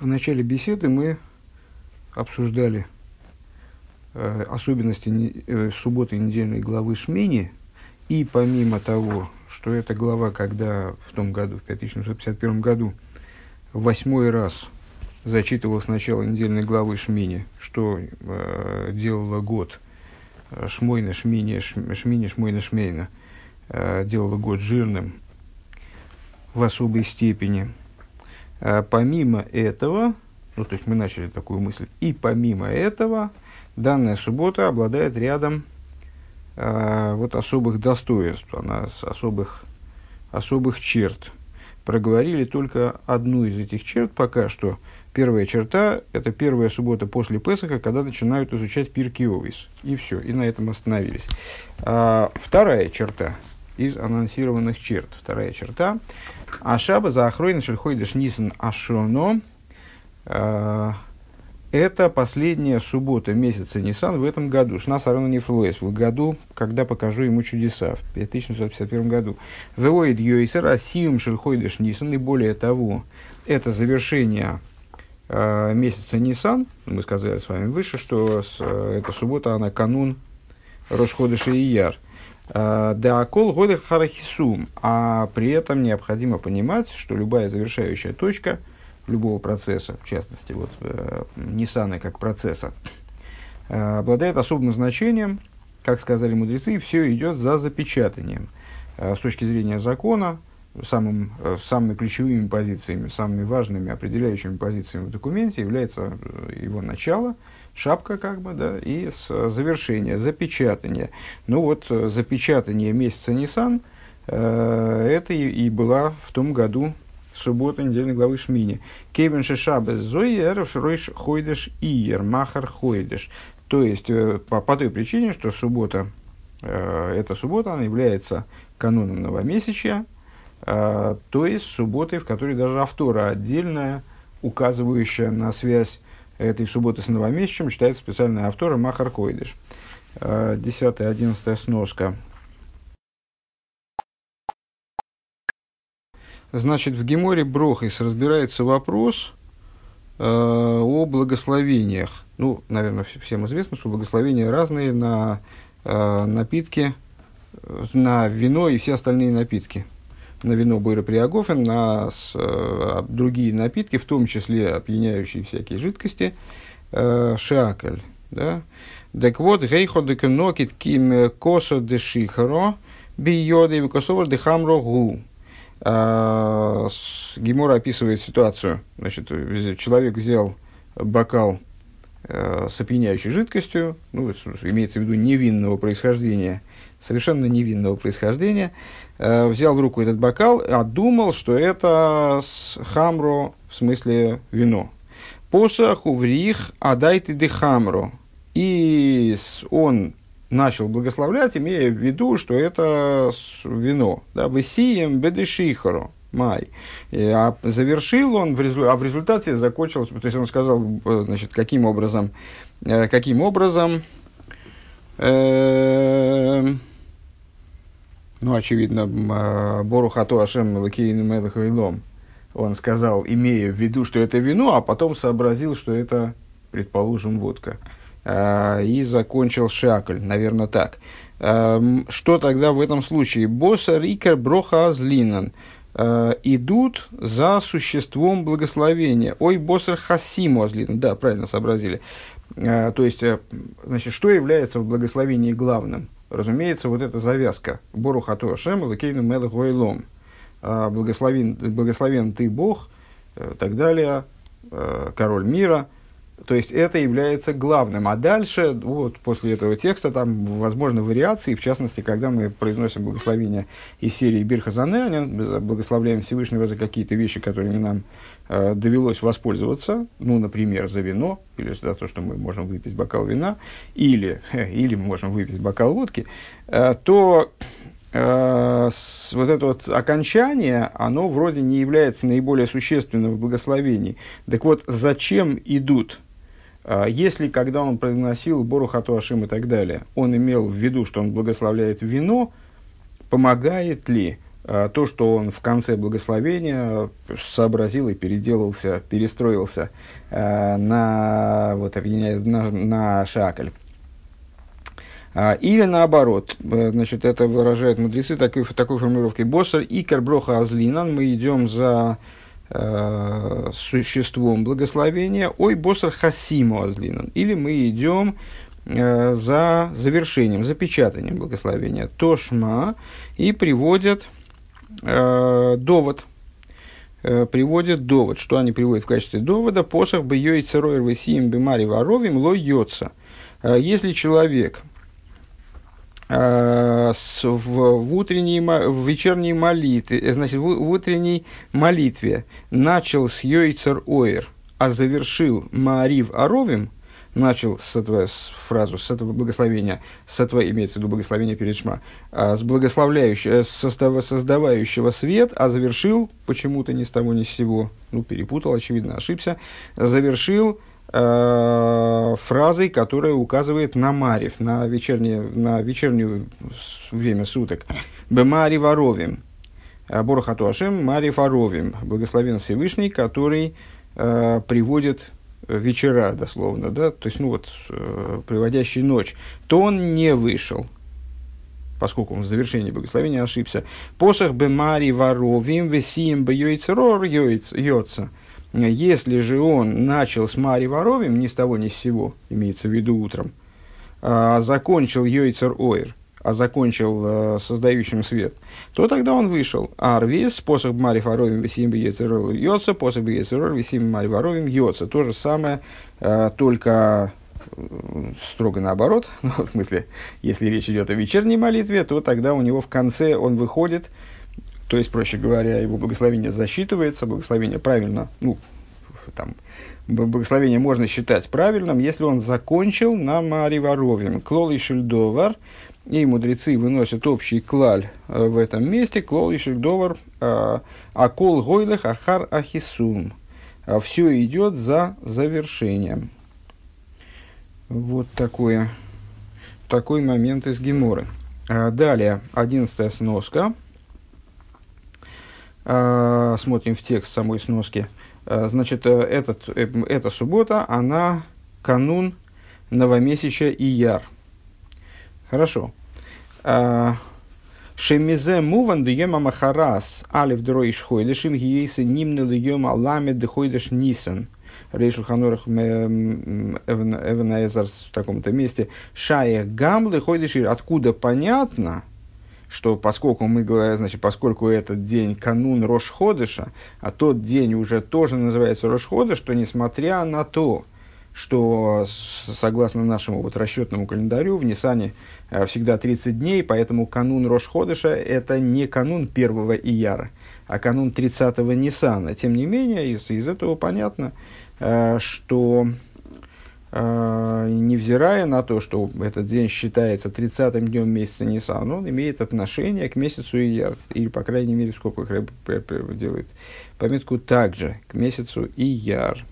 В начале беседы мы обсуждали э, особенности не, э, субботы недельной главы Шмини, и помимо того, что эта глава, когда в том году, в 5751 году, восьмой раз зачитывал сначала недельной главы Шмини, что э, делало год э, Шмойна, Шмини, Шмини, Шмойна, Шмейна, э, делало год жирным в особой степени – помимо этого, ну, то есть мы начали такую мысль, и помимо этого, данная суббота обладает рядом э, вот особых достоинств, она с особых, особых черт. Проговорили только одну из этих черт пока что. Первая черта – это первая суббота после Песаха, когда начинают изучать Пирки Овис. И все, и на этом остановились. А, вторая черта из анонсированных черт. Вторая черта Ашаба за охройный шельхойдыш нисан ашоно. А, это последняя суббота месяца Нисан в этом году. Шнас Арона Нефлоес. В году, когда покажу ему чудеса. В 1951 году. Веоид Йойсер Асиум Шельхойдыш Нисан. И более того, это завершение э, месяца Нисан. Мы сказали с вами выше, что с, э, эта суббота, она канун Рошходыша и Яр. Э, Деакол годы харахисум. А при этом необходимо понимать, что любая завершающая точка любого процесса, в частности, вот э, Ниссана как процесса, э, обладает особым значением, как сказали мудрецы, все идет за запечатанием. С точки зрения закона, самым, самыми ключевыми позициями, самыми важными определяющими позициями в документе является его начало – шапка как бы, да, и с завершения, запечатания. Ну вот, э, запечатание месяца Нисан, э, это и, и была в том году суббота недельной главы Шмини. Кевин Шишабес Зоер Ройш Хойдеш Иер Махар Хойдеш. То есть, э, по, по той причине, что суббота, э, эта суббота, она является каноном новомесячья, э, то есть субботой, в которой даже автора отдельная, указывающая на связь этой субботы с новомесячем читается специальный автор Махар Койдыш. Э, десятая, одиннадцатая сноска. Значит, в Геморе Брохис разбирается вопрос э, о благословениях. Ну, наверное, всем известно, что благословения разные на э, напитки, на вино и все остальные напитки на вино Бойра Приагофен, на с, э, другие напитки, в том числе опьяняющие всякие жидкости, э, шакаль. Да? Так вот, гейхо де ким косо де шихаро, бийоды и косовар де хамро гу. Э, Гимора описывает ситуацию. Значит, человек взял бокал э, с опьяняющей жидкостью, ну, имеется в виду невинного происхождения, совершенно невинного происхождения, э, взял в руку этот бокал, а думал, что это хамро, в смысле вино. Посаху врих адайте де хамро. И он начал благословлять, имея в виду, что это вино. Да, Весием бедешихаро. Май. А завершил он, в резу... а в результате закончился, то есть он сказал, э, значит, каким образом, э, каким образом, э, ну, очевидно, а, Борухату Ашем Лакейн Мелахайлом, он сказал, имея в виду, что это вино, а потом сообразил, что это, предположим, водка. А, и закончил шакль, наверное, так. А, что тогда в этом случае? Босса Рикер Броха Азлинан идут за существом благословения. Ой, боссер хасиму азлинан. Да, правильно сообразили. То есть, э, значит, что является в благословении главным? Разумеется, вот эта завязка Бору Хату Ашем, Лакейну Мелах Гойлом, а, благословен, благословен ты Бог, э, так далее, э, король мира. То есть это является главным. А дальше, вот после этого текста, там возможны вариации, в частности, когда мы произносим благословение из серии Бирхазане, благословляем Всевышнего за какие-то вещи, которыми нам э, довелось воспользоваться, ну, например, за вино, или за то, что мы можем выпить бокал вина, или, или мы можем выпить бокал водки, э, то э, с, вот это вот окончание, оно вроде не является наиболее существенным в благословении. Так вот, зачем идут? Э, если, когда он произносил Борухату Ашим и так далее, он имел в виду, что он благословляет вино, помогает ли то, что он в конце благословения сообразил и переделался, перестроился на, вот, на, на шакль. Или наоборот, значит, это выражает мудрецы такой, такой формулировкой. «Боссер икер броха азлинан» мы идем за э, существом благословения. «Ой, боссер хасиму азлинан» или мы идем э, за завершением, запечатанием благословения. «Тошма» и приводят э, довод, э, приводят довод. Что они приводят в качестве довода? «Посох бы йой церойр весиим бимари воровим ло йоца». Э, если человек Э, в, в, утренней, в вечерней молитве, э, значит, в, в утренней молитве начал с Йойцер Оир, а завершил Маарив Аровим, начал с этого с фразу, с этого благословения, с этого имеется в виду благословение перед Шма, а, с благословляющего, состава, создавающего свет, а завершил почему-то ни с того ни с сего, ну, перепутал, очевидно, ошибся, завершил э, фразой, которая указывает на Марив, на, вечернее, на вечернее время суток. Бемари варовим. Борохату Ашем Мари Фаровим. Благословен Всевышний, который э, приводит вечера, дословно, да, то есть, ну вот, э, приводящий ночь, то он не вышел, поскольку он в завершении благословения ошибся. Посох бемари варовим весием бьёйцерор йоца. Если же он начал с Мари Воровим, ни с того ни с сего, имеется в виду утром, а закончил Йойцер Ойр, а закончил э, создающим свет, то тогда он вышел. Арвис, способ Мари Воровим, Весим Йойцер Йоца, способ Йойцер Весим Мари Йоца. То же самое, э, только э, строго наоборот. Ну, в смысле, если речь идет о вечерней молитве, то тогда у него в конце он выходит то есть, проще говоря, его благословение засчитывается, благословение правильно, ну, там, благословение можно считать правильным, если он закончил на Мариваровим. Клол и Шельдовар, и мудрецы выносят общий клаль э, в этом месте, клол и Шельдовар, э, акол гойлех ахар ахисун. А Все идет за завершением. Вот такое, такой момент из Геморы. А далее, одиннадцатая сноска – смотрим в текст самой сноски. Значит, э, этот, э, эта суббота, она канун новомесяча Ияр. Хорошо. А, Шемизе муван дуема махарас алев дроиш хойдешим гиейсы нимны льема ламед дхойдеш нисан. Рейшел Ханорах Эвенаэзар в таком-то месте. Шая гамлы хойдешир. Откуда понятно, что поскольку мы говорим, значит, поскольку этот день канун Рошходыша, а тот день уже тоже называется Рошходыш, что несмотря на то, что согласно нашему вот расчетному календарю в Нисане э, всегда 30 дней, поэтому канун Рошходыша это не канун первого Ияра, а канун 30-го Нисана. Тем не менее, из, из этого понятно, э, что а, невзирая на то, что этот день считается 30-м днем месяца Нисан, он имеет отношение к месяцу Ияр, или, по крайней мере, сколько скобках делает пометку также к месяцу Ияр.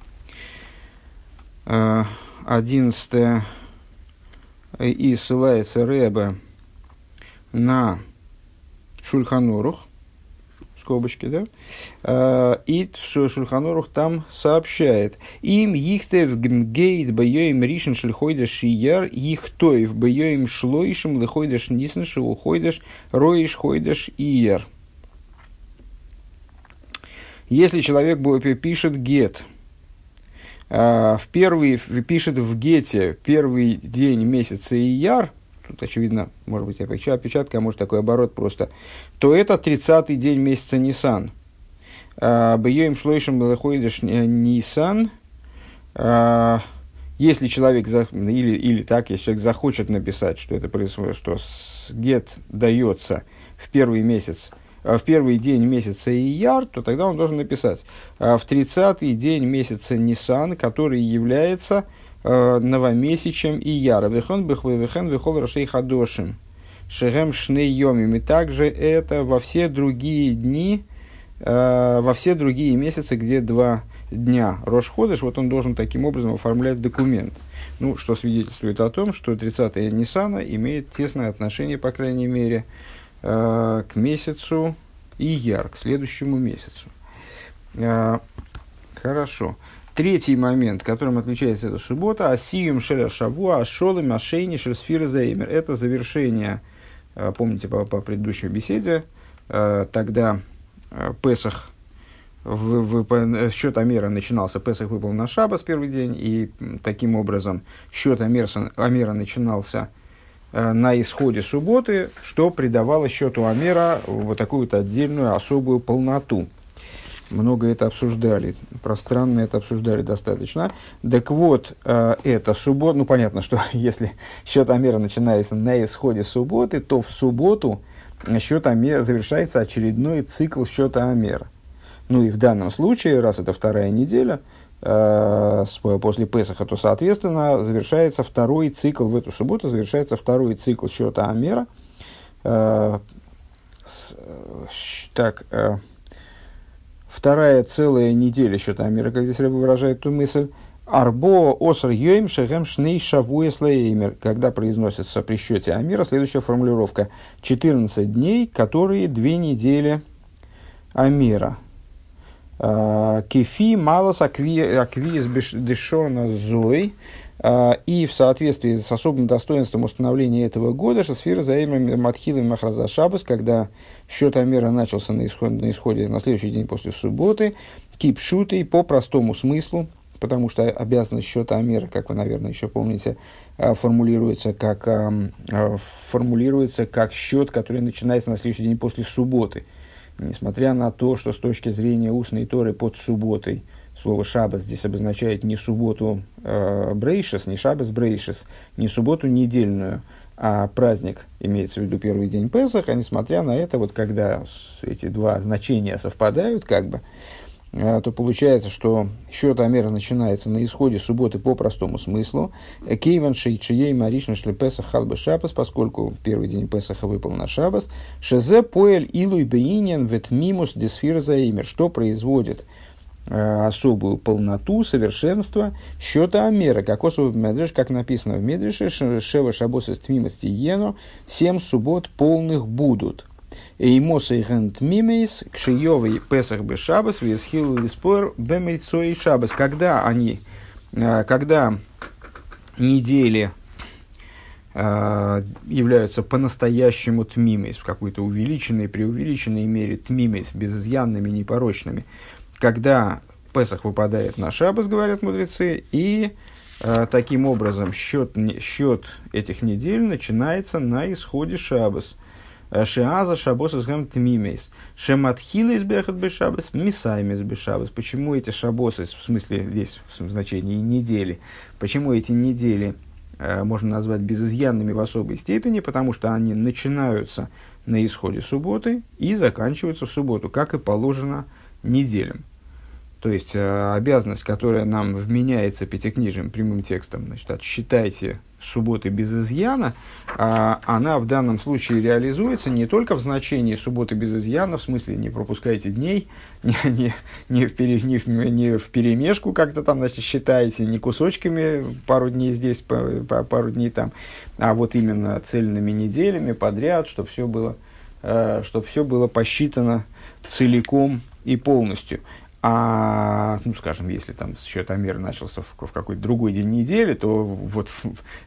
А, одиннадцатое. И ссылается Рэбе на Шульханорух, скобочки, да, а, и в Шульханорух там сообщает, им ихтев гмгейт бьёим ришен шлихойдеш шияр, ихтоев бьёим шлойшим лихойдеш нисен шелухойдеш роиш хойдеш ияр. Если человек пишет гет, в первый, пишет в гете первый день месяца ияр, тут, очевидно, может быть, опечатка, а может, такой оборот просто, то это 30-й день месяца Нисан. А, Бьем шлойшим белоходишь Нисан. А, если человек, или, или так, если человек захочет написать, что это происходит, что гет дается в первый месяц, в первый день месяца Ияр, то тогда он должен написать в 30-й день месяца Нисан, который является э, новомесячем и яра. Вехон бихвы вехен вехол рашей хадошим. Шехем шней. И также это во все другие дни, э, во все другие месяцы, где два дня Рошходыш, вот он должен таким образом оформлять документ. Ну, что свидетельствует о том, что 30-е Ниссана имеет тесное отношение, по крайней мере, э, к месяцу Ияр, к следующему месяцу. А, хорошо. Третий момент, которым отличается эта суббота, асиюм шеля шаву, ашолым ашейни шельсфира заимер. Это завершение, а, помните по, по предыдущей беседе, тогда Песах, в, в, счет Амера начинался, Песах выпал на Шабас первый день, и таким образом счет Амера, Амера начинался на исходе субботы, что придавало счету Амера вот такую вот отдельную особую полноту много это обсуждали, пространно это обсуждали достаточно. Так вот, э, это суббота, ну понятно, что если счет Амера начинается на исходе субботы, то в субботу счет Амера завершается очередной цикл счета Амера. Ну и в данном случае, раз это вторая неделя, э, после Песаха, то, соответственно, завершается второй цикл, в эту субботу завершается второй цикл счета Амера. Э, так, вторая целая неделя счета Амира, как здесь Рэба выражает ту мысль, Арбо оср йоим шехем шней шавуес леймер, когда произносится при счете Амира следующая формулировка. 14 дней, которые две недели Амира. А, кефи малос аквиес дешона зой. А, и в соответствии с особым достоинством установления этого года Шасфира Заимра Матхилы Махраза Шабас, когда счет Амера начался на исходе, на исходе на следующий день после субботы, кипшутой по простому смыслу, потому что обязанность счета Амера, как вы, наверное, еще помните, а, формулируется как, а, формулируется как счет, который начинается на следующий день после субботы. Несмотря на то, что с точки зрения устной торы под субботой – Слово шабас здесь обозначает не субботу э, брейшес, не шабас брейшес, не субботу недельную, а праздник, имеется в виду первый день Песаха, несмотря на это, вот когда эти два значения совпадают, как бы, э, то получается, что счет Амера начинается на исходе субботы по простому смыслу. Кейван шейчией маришна шле Песах халбы шабас, поскольку первый день Песаха выпал на шабас. Шезе поэль илуй бейнин ветмимус дисфир заимер, что производит – Э, особую полноту, совершенство счета Амера, как в Медреш, как написано в Медреше, Шева Шабоса Тмимости Ено, семь суббот полных будут. Эймоса и Мимейс, Кшиевый Песах Бешабас, Весхил Лиспор, Бемейцой Шабас. Когда они, э, когда недели э, являются по-настоящему тмимейс, в какой-то увеличенной, преувеличенной мере тмимейс, безызъянными, непорочными, когда Песах выпадает на Шабас, говорят мудрецы, и э, таким образом счет, счет этих недель начинается на исходе Шабас. Шиаза Шабос из Тмимейс. Шематхила из Бехат Бешабас, Мисаймис Бешабас. Почему эти Шабосы, в смысле здесь в значении недели, почему эти недели э, можно назвать безызъянными в особой степени? Потому что они начинаются на исходе субботы и заканчиваются в субботу, как и положено неделям. То есть э, обязанность, которая нам вменяется пятикнижием прямым текстом, значит, отсчитайте субботы без изъяна, э, она в данном случае реализуется не только в значении субботы без изъяна, в смысле не пропускайте дней, не, не, не, в, пере, не, в, не в перемешку как-то там, значит, считаете, не кусочками пару дней здесь, по, по, пару дней там, а вот именно цельными неделями подряд, чтобы все было, э, чтобы все было посчитано целиком и полностью. А, ну, скажем, если там счет Амер начался в, в какой-то другой день недели, то вот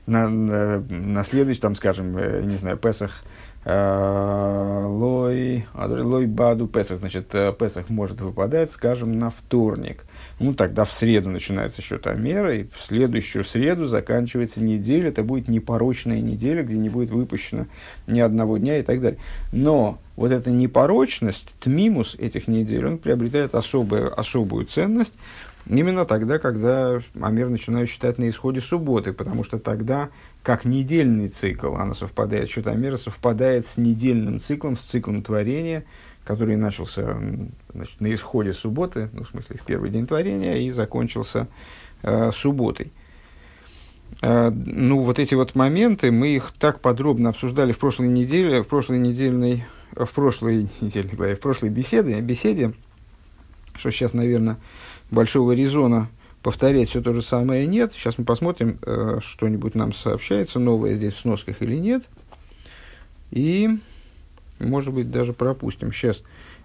на, на, на следующий, там, скажем, э, не знаю, Песах, э, Лой, Лой Баду Песах, значит, э, Песах может выпадать, скажем, на вторник. Ну, тогда в среду начинается счет Амера, и в следующую среду заканчивается неделя. Это будет непорочная неделя, где не будет выпущено ни одного дня и так далее. Но вот эта непорочность, тмимус этих недель, он приобретает особую, особую ценность именно тогда, когда Амер начинает считать на исходе субботы, потому что тогда, как недельный цикл, она совпадает, счет Амера совпадает с недельным циклом, с циклом творения – который начался значит, на исходе субботы, ну, в смысле, в первый день творения, и закончился э, субботой. Э, ну, вот эти вот моменты, мы их так подробно обсуждали в прошлой неделе, в прошлой недельной, в прошлой недельной главе, в прошлой беседе, беседе, что сейчас, наверное, большого резона повторять все то же самое нет. Сейчас мы посмотрим, э, что-нибудь нам сообщается новое здесь в сносках или нет. И может быть, даже пропустим. Сейчас.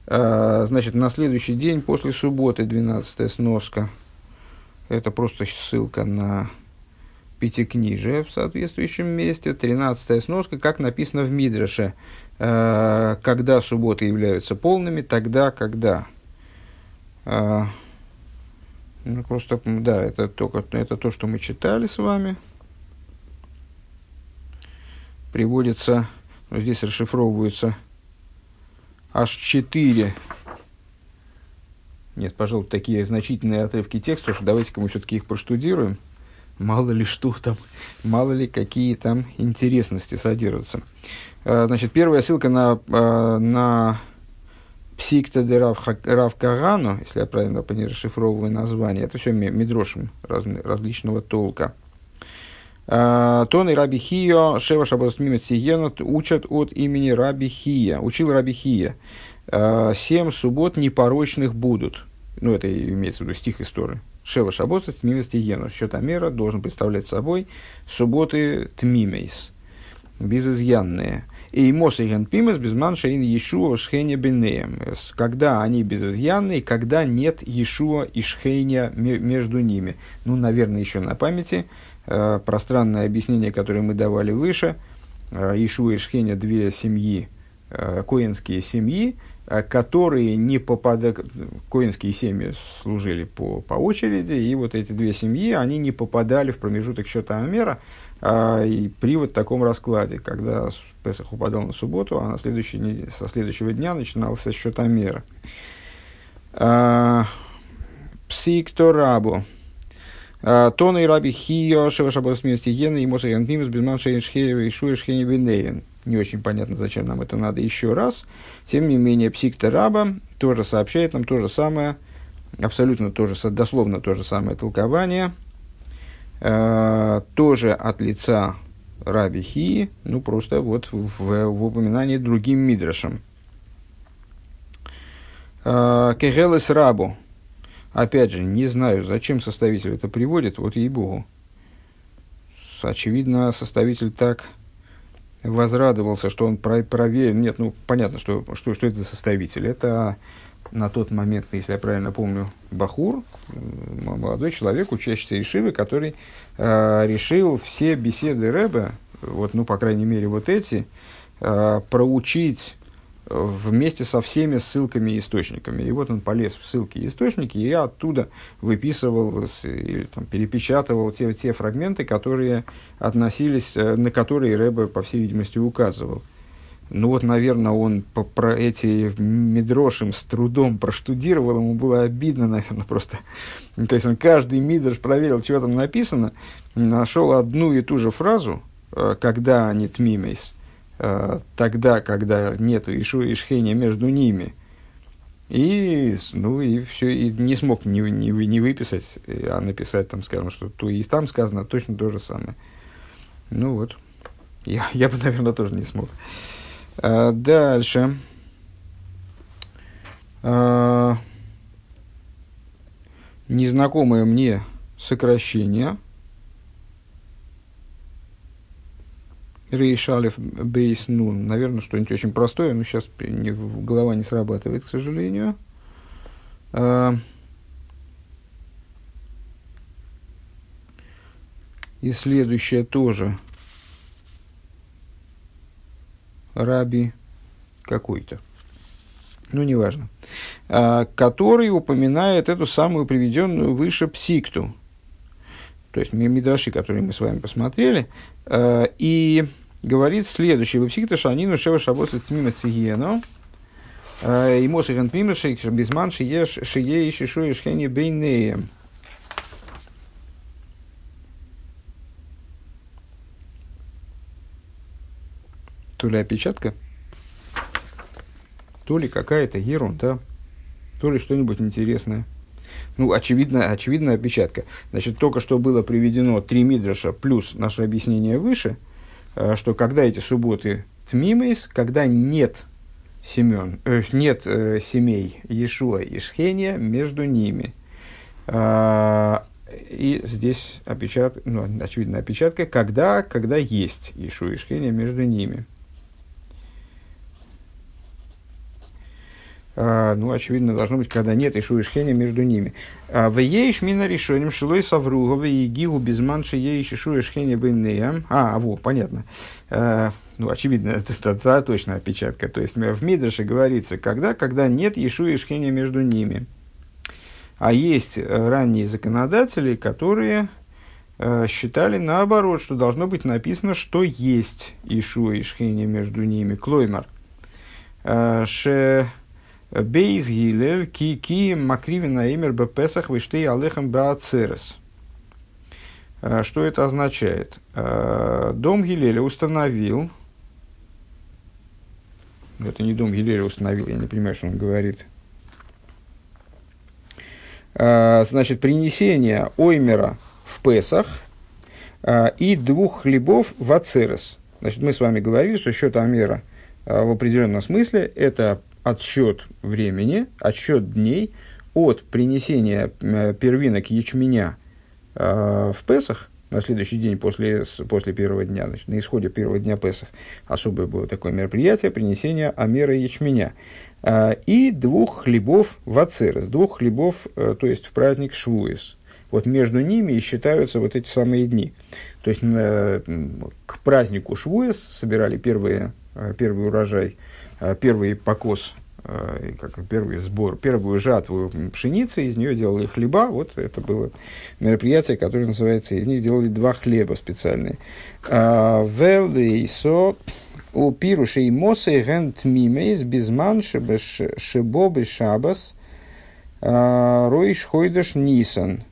Значит, на следующий день после субботы, 12 сноска, это просто ссылка на пятикнижие в соответствующем месте, 13 сноска, как написано в Мидраше, когда субботы являются полными, тогда, когда. Ну, просто, да, это, только, это то, что мы читали с вами. Приводится, ну, здесь расшифровываются аж четыре нет, пожалуй, такие значительные отрывки текста, что давайте-ка мы все-таки их проштудируем. Мало ли что там, мало ли какие там интересности содержатся. А, значит, первая ссылка на, а, на Псикта де Рав Кагану, если я правильно расшифровываю название, это все медрошим различного толка. А, Тон и Раби Хио, Шева Шабас Мимет учат от имени Раби Хия. Учил Раби Хия. Семь суббот непорочных будут. Ну, это имеется в виду стих истории. Шева Шабоса Тмимес Тигену. Счетомера должен представлять собой субботы Тмимейс. Безызъянные. И Мосиген Пимес безман шейн Иешуа Шхеня Бенеем. Когда они безызъянные, когда нет Иешуа и Шхеня между ними. Ну, наверное, еще на памяти. Э, пространное объяснение, которое мы давали выше. Э, и Шхеня две семьи, э, коинские семьи, которые не попадали, коинские семьи служили по, по очереди, и вот эти две семьи, они не попадали в промежуток счета Амера, а, и при вот таком раскладе, когда Песах упадал на субботу, а на следующий, со следующего дня начинался счет Амера. А, Псикторабу. А, Тона и раби хио, шева шабас вместе гена, и моса янпимус, безман шейн шхеева, и шуя бенеен. Не очень понятно, зачем нам это надо еще раз. Тем не менее, псикта раба тоже сообщает нам то же самое, абсолютно то же, дословно то же самое толкование – Э, тоже от лица Раби Хи, ну просто вот в, в упоминании другим мидрашем. Э, Кегелес Рабу. Опять же, не знаю, зачем составитель это приводит, вот ей-богу. Очевидно, составитель так возрадовался, что он проверил. Нет, ну понятно, что, что, что это за составитель. Это на тот момент, если я правильно помню, Бахур, молодой человек, учащийся Ишивы, который э, решил все беседы Рэба, вот, ну, по крайней мере, вот эти, э, проучить вместе со всеми ссылками и источниками. И вот он полез в ссылки и источники, и оттуда выписывал или там, перепечатывал те, те фрагменты, которые относились, э, на которые Рэбе, по всей видимости, указывал. Ну вот, наверное, он по, про эти мидрошим с трудом проштудировал, ему было обидно, наверное, просто. То есть он каждый мидрош проверил, что там написано, нашел одну и ту же фразу, э, когда они тмимейс, тогда, когда нету ишу и шхения между ними. И, ну, и все, и не смог не, не, не выписать, а написать там, скажем, что то и там сказано точно то же самое. Ну вот, я, я бы, наверное, тоже не смог. А, дальше. А, незнакомое мне сокращение. Рейшалев Бейс Нун. Наверное, что-нибудь очень простое, но сейчас не, голова не срабатывает, к сожалению. А, и следующее тоже – раби какой-то, ну, неважно, а, который упоминает эту самую приведенную выше псикту, то есть мидраши, которые мы с вами посмотрели, и говорит следующее. Вы психта шанину шева шабоса цмима цигиену, а, и мосихан пимаши, безман шиеш шие и шишу и шхени бейнеем. то ли опечатка, то ли какая-то ерунда, то ли что-нибудь интересное. Ну, очевидно, очевидная опечатка. Значит, только что было приведено три мидраша плюс наше объяснение выше, э, что когда эти субботы тмимейс, когда нет семен, э, нет э, семей Иешуа и Шхения между ними. Э, и здесь опечатка, ну, очевидно, опечатка, когда, когда есть Иешуа и Шхения между ними. Ну, очевидно, должно быть, когда нет Ишуа и Шхеня между ними. А, в ейш мина решением шилой савругова и гигу безманши ейш Ишуа и Шхеня бейнеям. А, во, понятно. А, ну, очевидно, это, это, это точно опечатка. То есть в Мидраше говорится, когда, когда нет Ешуа и Шхеня между ними. А есть э, ранние законодатели, которые э, считали наоборот, что должно быть написано, что есть Ишуа и Шхеня между ними. Клоймар. Ше бейз гилель ки ки макривина имер бепесах виштей алехам баацерес. Э, что это означает? Э, дом Гилеля установил, это не дом Гилеля установил, я не понимаю, что он говорит, а, значит, принесение оймера в Песах а, и двух хлебов в Ацерес. Значит, мы с вами говорили, что счет Амера в определенном смысле это отсчет времени, отсчет дней от принесения первинок ячменя в Песах – на следующий день после, после первого дня, значит, на исходе первого дня Песах, особое было такое мероприятие, принесение Амера ячменя. А, и двух хлебов в Ацерес, двух хлебов, э, то есть в праздник Швуис. Вот между ними и считаются вот эти самые дни. То есть э, к празднику Швуис собирали первые, э, первый урожай, первый покос как первый сбор, первую жатву пшеницы, из нее делали хлеба. Вот это было мероприятие, которое называется, из них делали два хлеба специальные. А, Велдейсо у пируши и мосы гент мимейс безман шебо шабас а, роиш хойдаш нисан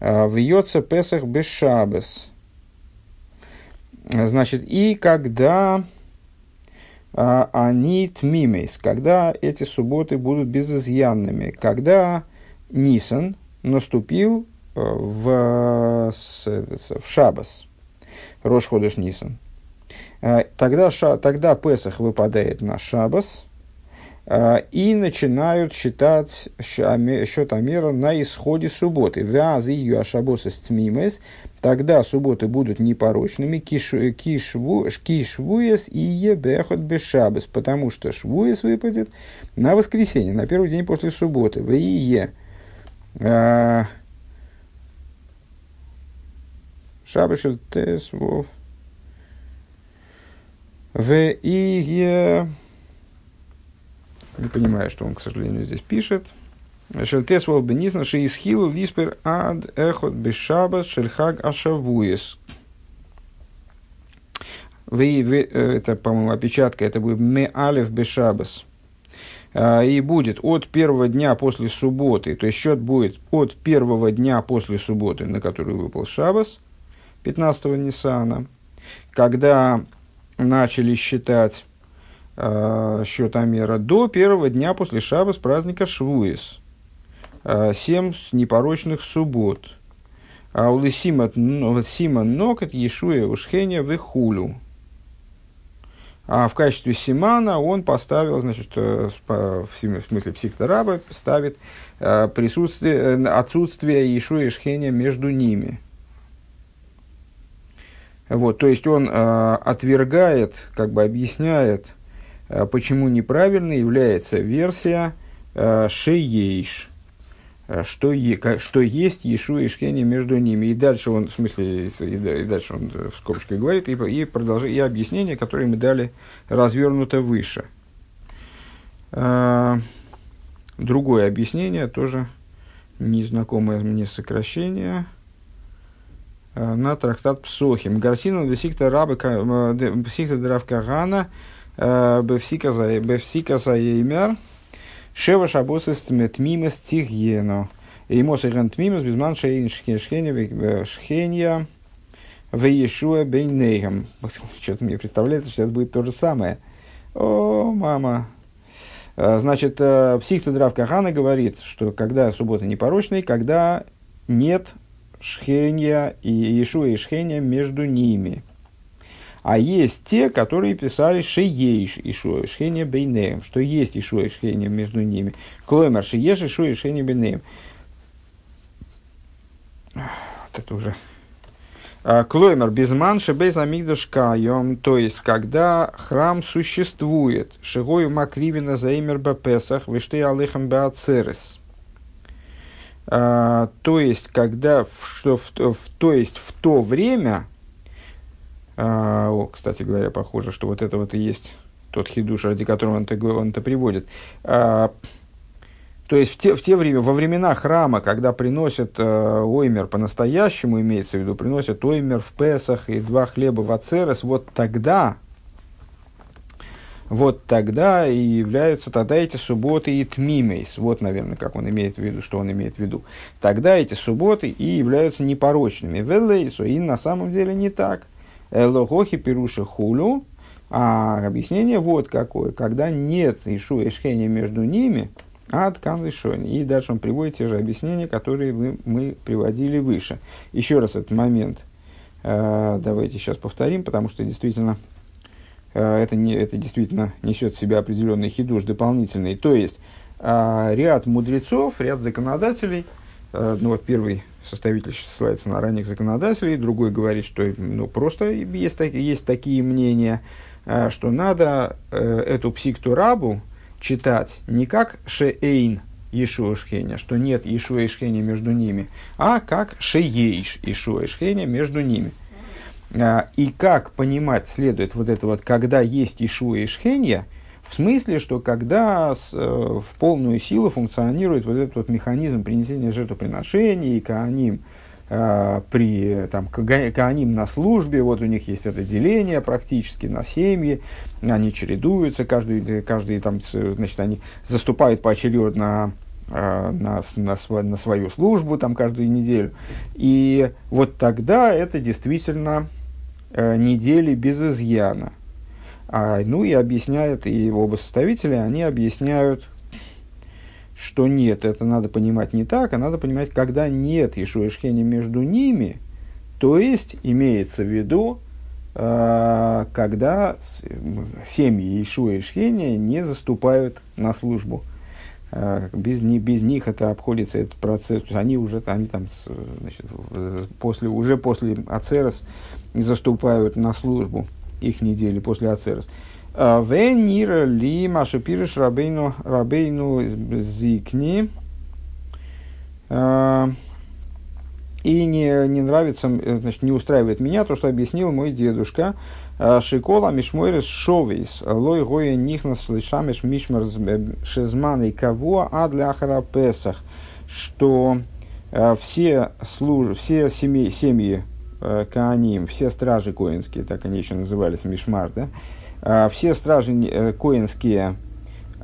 а, вьется песах без шабас. Значит, и когда они тмимейс, когда эти субботы будут безызъянными, когда Нисан наступил э, в, в Шабас, Рошходыш Нисан. Э, тогда, тогда Песах выпадает на Шабас, и начинают считать счет Амера на исходе субботы. Вяз ее ашабосас тмимес, тогда субботы будут непорочными, кишвуес и ебехот бешабес, потому что швуес выпадет на воскресенье, на первый день после субботы. В ие э, Шабашел тес вов. В ие не понимаю, что он, к сожалению, здесь пишет. Шельтесвол бенизна шеисхилу лиспер ад эхот бешабас шельхаг ашавуес. Э, это, по-моему, опечатка, это будет ме алев бешабас. А, и будет от первого дня после субботы, то есть счет будет от первого дня после субботы, на которую выпал шабас, 15-го Ниссана, когда начали считать счет Амера до первого дня после Шабас праздника Швуис. Э, семь непорочных суббот. А у Сима Нокет Ешуя Ушхеня Вехулю. А в качестве Симана он поставил, значит, э, в смысле психтораба ставит э, присутствие, отсутствие Ешуя и Шхеня между ними. Вот, то есть он э, отвергает, как бы объясняет, э, почему неправильно является версия э, шеейш, Э, что, что есть Ишу и Шхени между ними. И дальше он, в смысле, и дальше он в скобочках говорит, и, и, продолжает, и объяснение, которое мы дали, развернуто выше. Другое объяснение, тоже незнакомое мне сокращение, на трактат Псохим. Гарсина десикта рабы психта дравкагана бевсика за еймер – Шева шабосес тмимес тихьено. И мос ирен тмимес безман шейн шхенья в Иешуа бейнейгам. Что-то мне представляется, сейчас будет то же самое. О, мама. А, значит, э, психтодрав Кахана говорит, что когда суббота непорочная, когда нет шхенья и Иешуа и шхенья между ними. А есть те, которые писали «шееш Ишуа Шхеня Бейнеем», что есть Ишуа и Шхеня между ними. Клоймар «шееш Ишуа и Шхеня Бейнеем». Вот это уже А, Клоймер безман шебез амигдаш кайом, то есть, когда храм существует, шигою макривина заимер бапесах, вишты алыхам беацерес. То есть, когда, что, в, в, то есть, в то время, а, о, кстати говоря, похоже, что вот это вот и есть тот хидуш, ради которого он это, он это приводит. А, то есть в те, в те время, во времена храма, когда приносят э, оймер по-настоящему, имеется в виду, приносят оймер в Песах и два хлеба в Ацерес, вот тогда, вот тогда и являются тогда эти субботы и тмимейс. Вот, наверное, как он имеет в виду, что он имеет в виду. Тогда эти субботы и являются непорочными. Велейсу, и на самом деле не так. Лохохи пируша хулю, а объяснение вот какое. Когда нет ишу и между ними, от Канлишони. И дальше он приводит те же объяснения, которые мы, мы приводили выше. Еще раз этот момент э, давайте сейчас повторим, потому что действительно э, это, не, это действительно несет в себя определенный хидуш дополнительный. То есть э, ряд мудрецов, ряд законодателей, ну вот первый составитель ссылается на ранних законодателей, другой говорит, что ну, просто есть, есть такие мнения, э, что надо э, эту псиктурабу, читать не как шеэйн Ишуа Шхеня, что нет Ишуа Шхеня между ними, а как шеейш Ишуа Шхеня между ними. А, и как понимать следует вот это вот, когда есть Ишуа Шхеня, в смысле, что когда с, э, в полную силу функционирует вот этот вот механизм принесения жертвоприношений, Кааним – Э, при там, Кааним на службе, вот у них есть это деление практически на семьи, они чередуются, каждый, каждый там, значит, они заступают поочередно э, на, на, на свою службу там каждую неделю. И вот тогда это действительно э, недели без изъяна. А, ну и объясняют, и оба составителя, они объясняют что нет, это надо понимать не так, а надо понимать, когда нет Ишуа Шхени между ними, то есть имеется в виду, э, когда семьи Ишуа и Шхени не заступают на службу. Э, без, не, без них это обходится этот процесс. Они уже они там, значит, после, уже после Ацерос заступают на службу их недели после Ацерос. Венира ли Маша Пириш Рабейну, Рабейну Зикни. И не, не нравится, значит, не устраивает меня то, что объяснил мой дедушка. Шикола Мишмойрес Шовис, Лой Гоя Нихнас Лишамиш Мишмар Шезман и Кого, а для Песах, что все, служ... все семьи, семьи Кааним, все стражи коинские, так они еще назывались, Мишмар, да, а, все стражи э, коинские,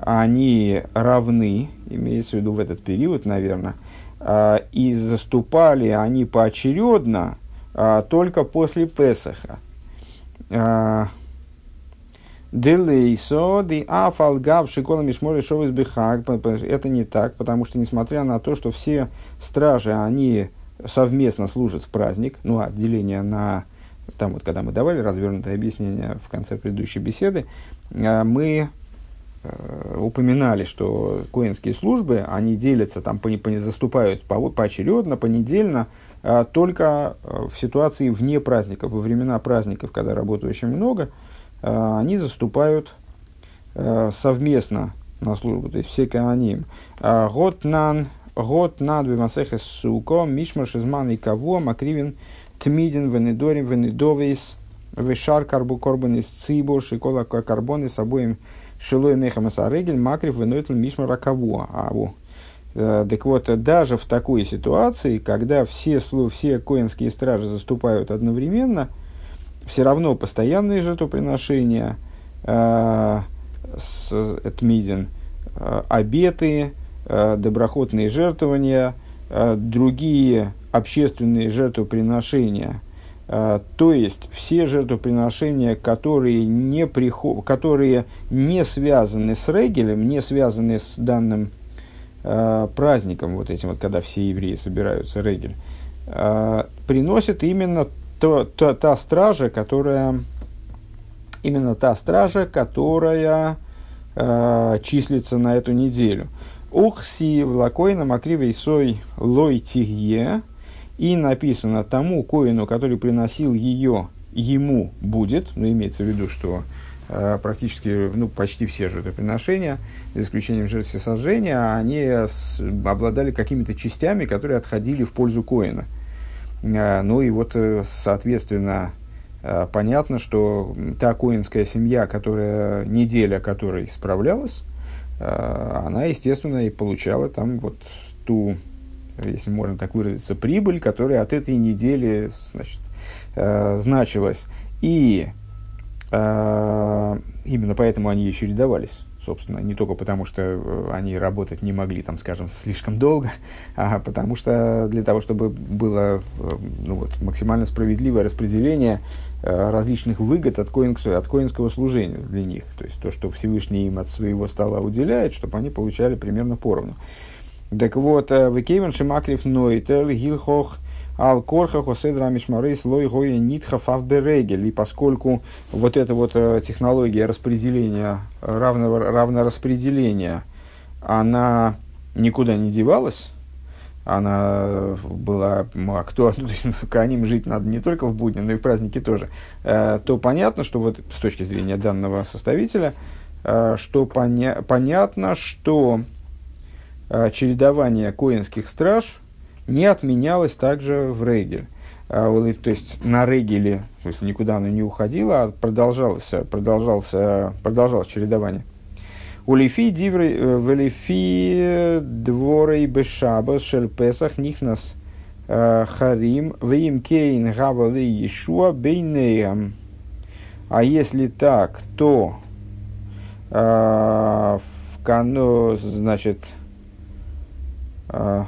они равны, имеется в виду в этот период, наверное, а, и заступали они поочередно а, только после Песаха. Делейсо, ди афал гав шикола мишмори бихак. Это не так, потому что, несмотря на то, что все стражи, они совместно служат в праздник, ну, отделение на там вот, когда мы давали развернутое объяснение в конце предыдущей беседы, э, мы э, упоминали, что коинские службы, они делятся, там, по, по, заступают по, поочередно, понедельно, а только в ситуации вне праздников, во времена праздников, когда работы очень много, они заступают совместно на службу, то есть все каноним. Год нан, год над бимасехес суко, мишмар шизман и кого, макривин Тмидин, Венедорим, Венедовейс, Вешар, Карбу, Корбан из Цибур, Шикола, Карбоны с обоим Шилой Мехам Асарегель, Макрив, Венуэтл, Мишма, Ракову. А, во. Так вот, даже в такой ситуации, когда все, все коинские стражи заступают одновременно, все равно постоянные жертвоприношения, э, с, Тмидин, э, обеты, э, доброходные жертвования, э, другие общественные жертвоприношения, а, то есть все жертвоприношения, которые не, приход... которые не связаны с Регелем, не связаны с данным э, праздником, вот этим вот, когда все евреи собираются, Регель, э, приносят именно то, то, та стража, которая именно та стража, которая э, числится на эту неделю. Ухси влакойна макривей сой лой тигье, И написано тому коину, который приносил ее, ему будет, ну, имеется в виду, что э, практически, ну, почти все жертвоприношения, за исключением жертв сожжения, они с, обладали какими-то частями, которые отходили в пользу коина. Э, ну и вот, э, соответственно, э, понятно, что та коинская семья, которая, неделя которой справлялась, она, естественно, и получала там вот ту если можно так выразиться, прибыль, которая от этой недели значит, э, значилась. И э, именно поэтому они и чередовались. Собственно, не только потому, что э, они работать не могли, там, скажем, слишком долго, а потому что для того, чтобы было э, ну, вот, максимально справедливое распределение э, различных выгод от, коин, от коинского служения для них. То есть то, что Всевышний им от своего стола уделяет, чтобы они получали примерно поровну. Так вот, Викейвен Шимакрив Нойтел Гилхох Ал Корха Хоседра Мишмарейс Лой Гоя Нитха Фавберегель. И поскольку вот эта вот э, технология распределения, равного, равнораспределения, она никуда не девалась, она была актуальна, к ним жить надо не только в будни, но и в праздники тоже, э, то понятно, что вот с точки зрения данного составителя, что поня- понятно, что чередование коинских страж не отменялось также в Регель. А, то есть на Регеле, то есть никуда оно не уходило, а продолжалось, продолжалось, продолжалось чередование. У Лифи дивры, э, в Лифи дворей бешабас шель песах нихнас э, харим вим кейн гавали Ешуа бейнеям. А если так, то э, в кано, значит,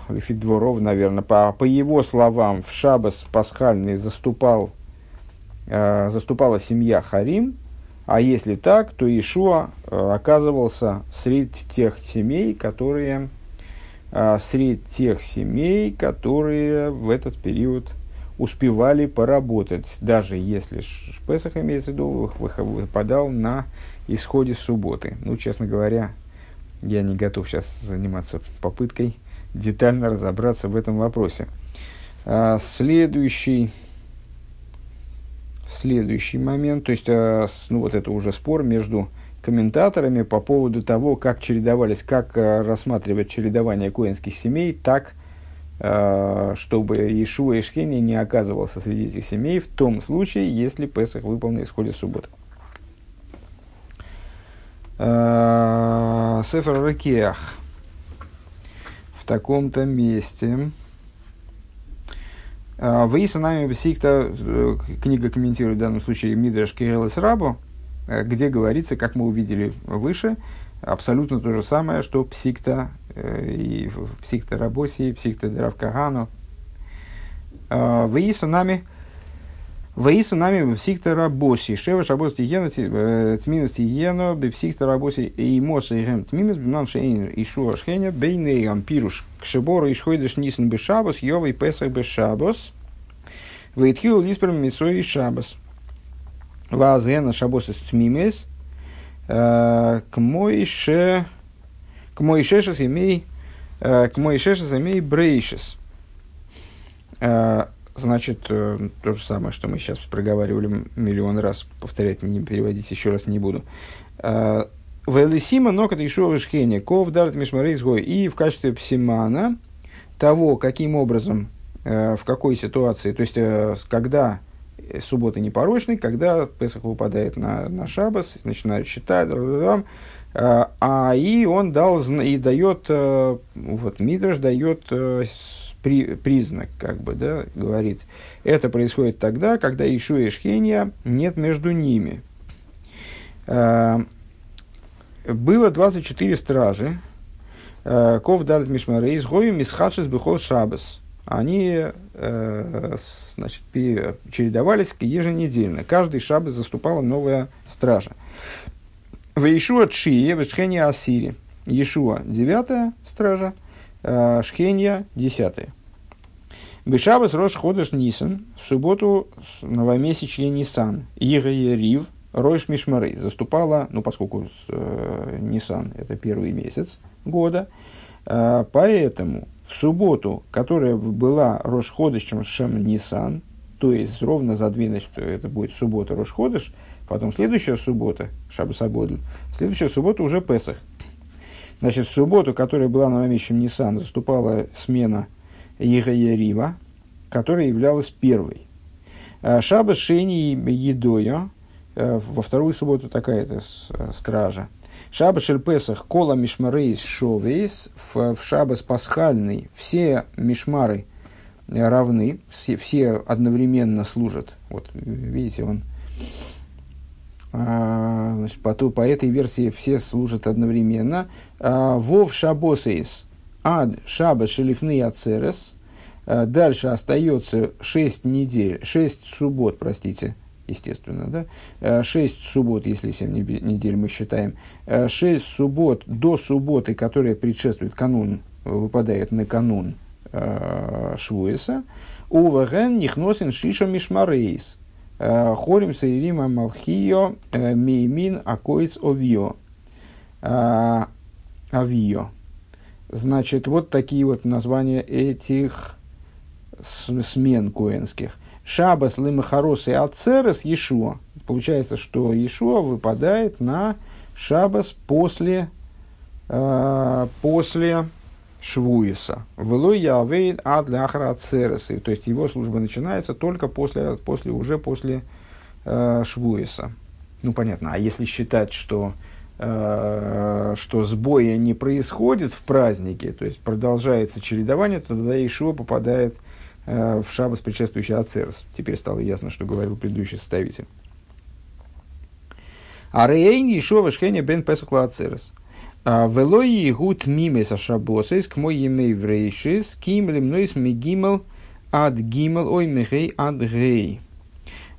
Лефидворов, наверное, по, по его словам, в Шабас пасхальный заступал, э, заступала семья Харим, а если так, то Ишуа э, оказывался среди тех семей, которые э, среди тех семей, которые в этот период успевали поработать, даже если Песах, имеется в виду, выпадал на исходе субботы. Ну, честно говоря, я не готов сейчас заниматься попыткой детально разобраться в этом вопросе. А, следующий, следующий момент, то есть, а, ну вот это уже спор между комментаторами по поводу того, как чередовались, как а, рассматривать чередование коинских семей так, чтобы Ишуа и Шхени не оказывался среди этих семей в том случае, если Песах выпал на исходе субботы. Сефер Ракеах таком-то месте. А, Вейса нами Бесикта, э, книга комментирует в данном случае Мидраш Кириллес Рабу, э, где говорится, как мы увидели выше, абсолютно то же самое, что Псикта э, и Псикта Рабоси, Псикта Дравкагану. А, Вейса нами Ваиса нами бепсихта рабоси. Шева шабос тиена э, тминус тиена бепсихта рабоси и моса и гем тминус бимнан шейн и шуа шхеня бейнеям пируш к шебору и шхойдыш нисен бешабос йовый песах бешабос. Вейтхил лисперм митсой и шабос. Вазена шабос из тмимес э, к моише к моишешес имей э, к моишешес имей брейшес значит, э, то же самое, что мы сейчас проговаривали миллион раз, повторять, не переводить еще раз не буду. Э, Велисима нокат Ишуа Вишхене, ков дарт мишмарейсгой. И в качестве псимана того, каким образом, э, в какой ситуации, то есть, когда суббота непорочный, когда Песах выпадает на, на Шабас, начинают считать, а и он дал и дает, вот Мидраш дает при, признак, как бы, да, говорит, это происходит тогда, когда Ишу и Шхения нет между ними. А, было 24 стражи, а, Ков Далит Мишмарей, Гою Мисхадшис Бехол Шабас. Они э, значит, чередовались еженедельно. Каждый шабас заступала новая стража. В Ишуа Чие, в Шхене Асири. Ишуа – девятая стража, Э, Шхенья, десятое. Бешабас Рош Ходыш Нисан, в субботу новомесячье Нисан, Ига Рив, Ройш Мишмарей, заступала, ну, поскольку э, это первый месяц года, А, поэтому в субботу, которая была Рошходышем Шем Нисан, то есть ровно за две, значит, это будет суббота Рошходыш, потом следующая суббота, Шабасагодль, следующая суббота уже Песах. Значит, в субботу, которая была на Нисан, заступала смена Егаерива, которая являлась первой. А Шаба Шени Едоя, э, во вторую субботу такая-то э, стража. Шаба Песах Кола Мишмарейс Шовейс, в, в Шабас Пасхальный все мишмары равны, все, все одновременно служат. Вот, видите, он значит, по, по этой версии все служат одновременно. А, Вов шабосейс ад шаба шелифны ацерес. А, дальше остается 6 недель, 6 суббот, простите, естественно, да? 6 суббот, если 7 недель мы считаем. 6 суббот до субботы, которая предшествует канун, выпадает на канун Швуеса. Уваген нихносин шиша мишмарейс. Хорим Сейрима Малхио э, Меймин Акоиц Овио. А, Авио. Значит, вот такие вот названия этих смен коэнских. Шабас Лимахарос и Ацерес Ешуа. Получается, что Ешуа выпадает на Шабас после, э, после Швуиса. Велой Явейн ад ляхра цересы. То есть его служба начинается только после, после уже после э, Швуиса. Ну, понятно. А если считать, что, э, что сбоя не происходит в празднике, то есть продолжается чередование, то тогда Ишуа попадает э, в шабас, предшествующий Ацерес. Теперь стало ясно, что говорил предыдущий составитель. А Рейн Ишуа Шхеня бен Песахла Ацерес. А, Велой гуд мимес ашабосес к мой емей врейшис ким лимнойс мигимел ад гимел ой мехей ад гей.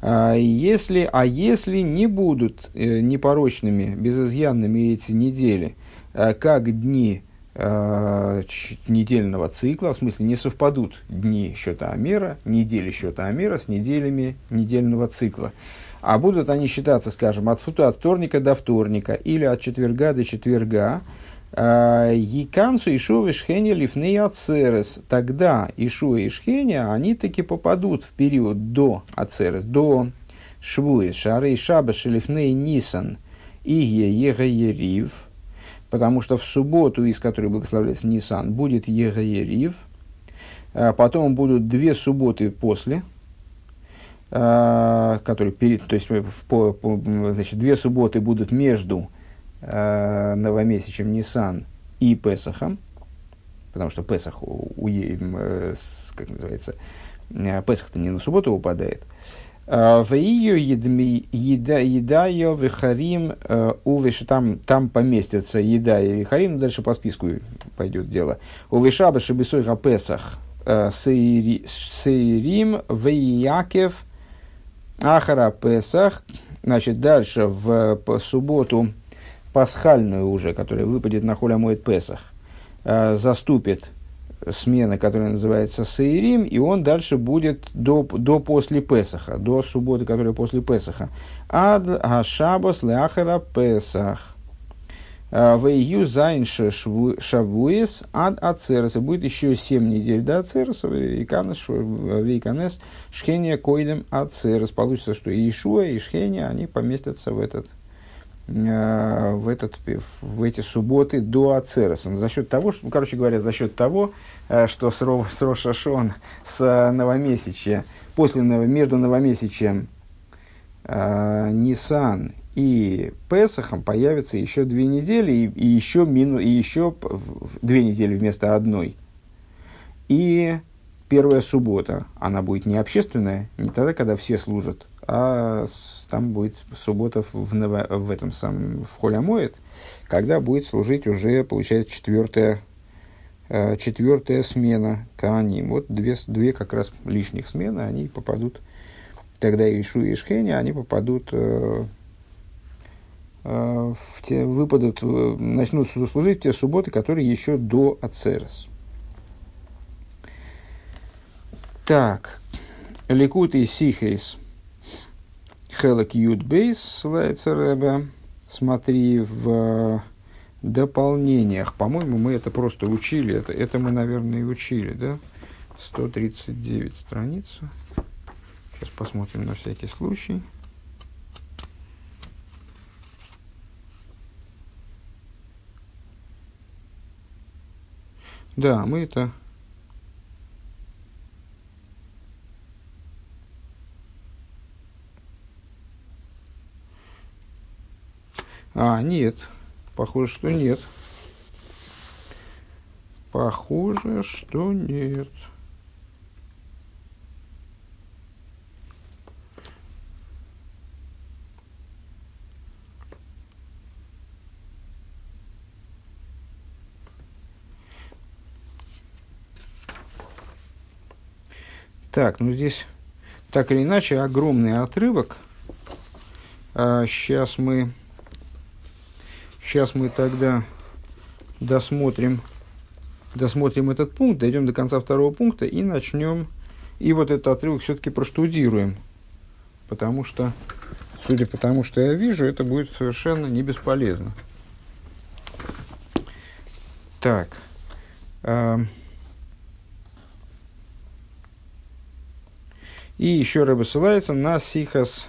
А, если, а если не будут э, непорочными, безызъянными эти недели, э, как дни э, недельного цикла, в смысле не совпадут дни счета Амера, недели счета Амера с неделями недельного цикла а будут они считаться, скажем, от, от вторника до вторника или от четверга до четверга, Якансу Ишуа и Шхеня лифней ацерес. Тогда Ишуа и Шхеня, они таки попадут в период до ацерес, до Швуис, Шары и Шаба Шелифней Нисан и Ега Ерив, потому что в субботу, из которой благословляется Нисан, будет Ега Ерив, а потом будут две субботы после – который перед, то есть по, по, значит, две субботы будут между э, новомесячем Нисан и Песахом, потому что Песах, у, у, э, как называется, э, Песах-то не на субботу упадает. Э, в ее едаю вихарим увеш там там поместятся еда и вихарим, дальше по списку пойдет дело. Увешаба шабисой Песах сейрим веякев Ахара Песах, значит, дальше в субботу пасхальную уже, которая выпадет на Холя Моет Песах, э, заступит смена, которая называется Сеорим, и он дальше будет до, до после Песаха, до субботы, которая после Песаха. עד השבת לאחר הפסח. ויהיו זיין שבועות עד עצרת. Будет еще семь недель до ацереса. ויכנס שכניה קודם עצרת. Получится, что и Йешуа, и Шхения, они поместятся в этот, э, в, этот, в эти субботы до Ацереса. За счет того, что, ну, короче говоря, за счет того, э, что с, Ро, с Рошашон, с новомесячия, после, между новомесячием э, Нисан и Песахом появится еще две недели, и, и, еще, мину, и еще две недели вместо одной. И первая суббота, она будет не общественная, не тогда, когда все служат, а там будет суббота в, ново, в этом самом, в Холямоет, когда будет служить уже, получается, четвертая, э, четвертая смена Кааним. Вот две, две как раз лишних смены, они попадут, тогда Ишу и Ишхеня, они попадут Э, в те, выпадут, э, начнут служить в те субботы, которые еще до Ацерес. Так, Ликут и Сихейс, Хелек Юд Бейс, ссылается Рэбе, смотри в дополнениях. По-моему, мы это просто учили. Это, это мы, наверное, и учили, да? 139 страница. Сейчас посмотрим на всякий случай. Да, мы это А, нет. Похоже, что нет. Похоже, что нет. Так, ну здесь так или иначе огромный отрывок. А, сейчас мы, сейчас мы тогда досмотрим, досмотрим этот пункт, дойдем до конца второго пункта и начнем. И вот этот отрывок все-таки проштудируем, потому что, судя по тому, что я вижу, это будет совершенно не бесполезно. Так. Э, И еще Рэбе ссылается на Сихас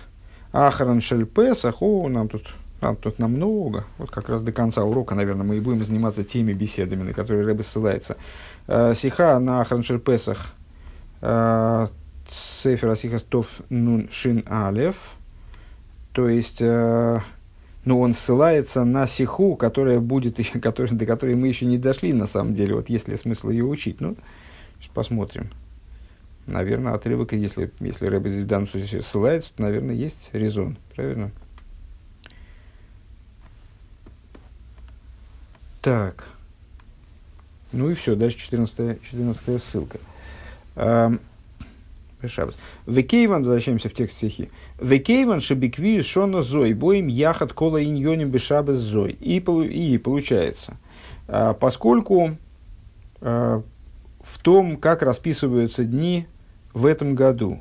Ахран Шельпесах. О, нам тут, нам тут намного. Вот как раз до конца урока, наверное, мы и будем заниматься теми беседами, на которые Рэбе ссылается. Э, Сиха на Ахран Шельпесах. Э, Сефер Сихас Тов Нун Шин Алев. То есть, э, ну, он ссылается на сиху, которая будет, который, до которой мы еще не дошли, на самом деле, вот есть ли смысл ее учить. Ну, посмотрим наверное, отрывок, если, если Рэбби в данном случае ссылается, то, наверное, есть резон. Правильно? Так. Ну и все, дальше 14, 14 ссылка. Шабас. Векейван, возвращаемся в текст стихи. Векейван шабиквию шона зой, боим яхат кола иньоним бешабас зой. И, и получается, а, поскольку а, в том, как расписываются дни в этом году.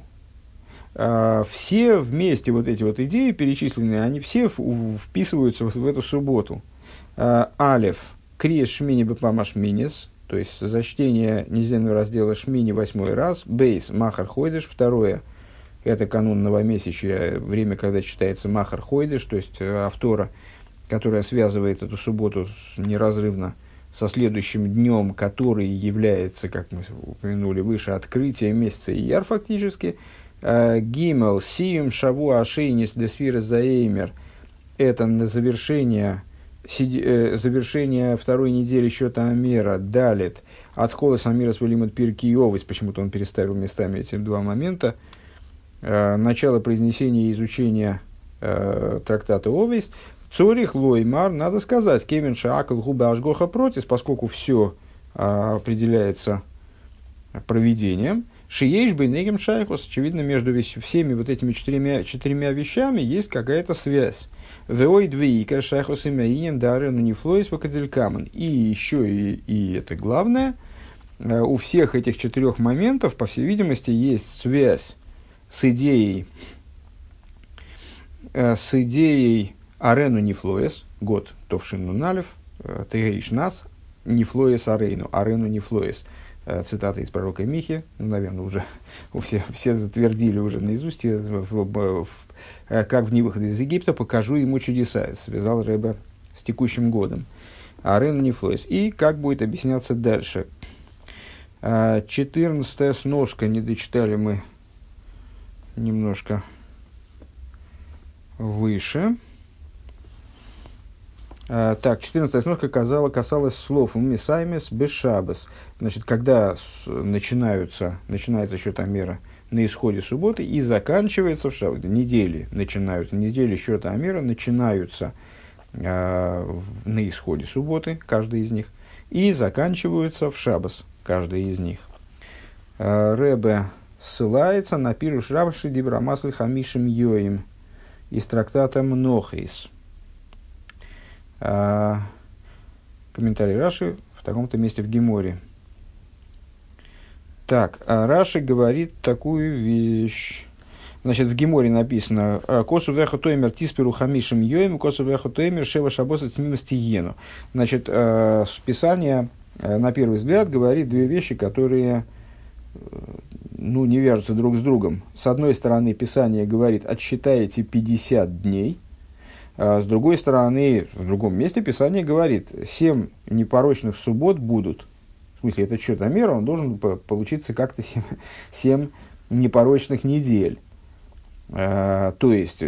А, все вместе вот эти вот идеи перечисленные, они все вписываются в эту субботу. А, Алев, Крес Шмини Бапамаш Минис, то есть за чтение недельного раздела Шмини восьмой раз, Бейс Махар Хойдыш, второе, это канун новомесячия, время, когда читается Махар Хойдыш, то есть э, автора, которая связывает эту субботу неразрывно со следующим днем, который является, как мы упомянули выше, открытием месяца. Ияр фактически, э, Гимел, Сием, Шаву, Ашейнис, Десфира, Заэймер, это на завершение, э, завершение второй недели счета Амера, Далит, от Холос Амира с Валимат Пиркиовис, почему-то он переставил местами эти два момента, э, начало произнесения и изучения трактата Овис, Цорих лоймар, надо сказать, кевин шаакл губа ашгоха протис, поскольку все а, определяется проведением. Шиеш бейнегем шайхус, очевидно, между всеми вот этими четырьмя, четырьмя вещами есть какая-то связь. Веой двоика шайхус имяинен дарен унифлоис покаделькамен. И еще, и, и это главное, а, у всех этих четырех моментов, по всей видимости, есть связь с идеей, э, с идеей Арену Нефлоес, год Товшин Нуналев, э, Тегейш Нас, Нефлоес Арейну, Арену Нефлоес. Э, цитата из пророка Михи, ну, наверное, уже все, все затвердили уже наизусть, э, как в невыходе из Египта, покажу ему чудеса, связал Рэба с текущим годом. Арену Нефлоес. И как будет объясняться дальше. Четырнадцатая сноска, не дочитали мы немножко выше. А, так, 14 сноска казала, касалась слов «Мисаймес бешабес». Значит, когда начинаются, начинается счета мера на исходе субботы и заканчивается в шаббат. Недели начинаются, недели счета мера начинаются э, на исходе субботы, каждый из них, и заканчиваются в шабас, каждый из них. Э, Ребе ссылается на пируш рабши дибрамаслы хамишем йоим из трактата Мнохейс – комментарий Раши в таком-то месте в Геморе. Так, а Раши говорит такую вещь. Значит, в Геморе написано «Э, «Косу веху тоймер тисперу хамишем йоем, косу веху тоймер шева шабоса тмимости ену». Значит, э, Писание, э, на первый взгляд, говорит две вещи, которые ну, не вяжутся друг с другом. С одной стороны, Писание говорит «отсчитаете 50 дней», а с другой стороны, в другом месте Писание говорит «семь непорочных суббот будут». В смысле, это счетомер, он должен получиться как-то 7, 7 непорочных недель. А, то есть,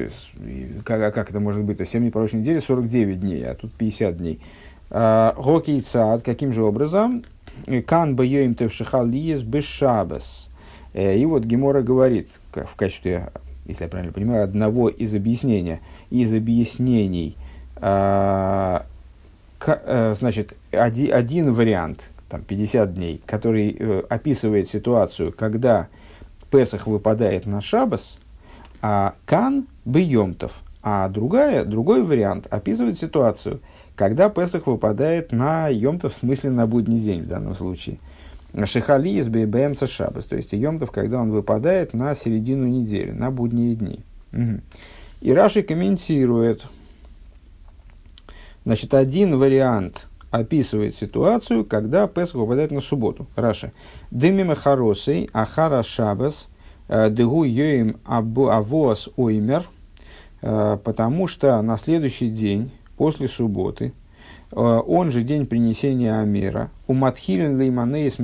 как, а как это может быть? 7 непорочных недель 49 дней, а тут 50 дней. А, Гоки и каким же образом? Кан бьем тевшихал лиес бешабас. Э, и вот Гемора говорит в качестве, если я правильно понимаю, одного из объяснений, из объяснений, а, э, значит, один, вариант, там 50 дней, который описывает ситуацию, когда Песах выпадает на Шабас, а Кан Бьемтов. А другая, другой вариант описывает ситуацию, когда Песах выпадает на Йомтов, в смысле на будний день в данном случае. Шихали из БМЦ Шабас, то есть Йомтов, когда он выпадает на середину недели, на будние дни. Угу. И Раши комментирует, значит, один вариант описывает ситуацию, когда Песах выпадает на субботу. Раши. Дымима хоросей ахара шабас Э, Дегу йоим авоас оймер, э, потому что на следующий день, после субботы, он же день принесения Амера, у Матхилен Лейманейс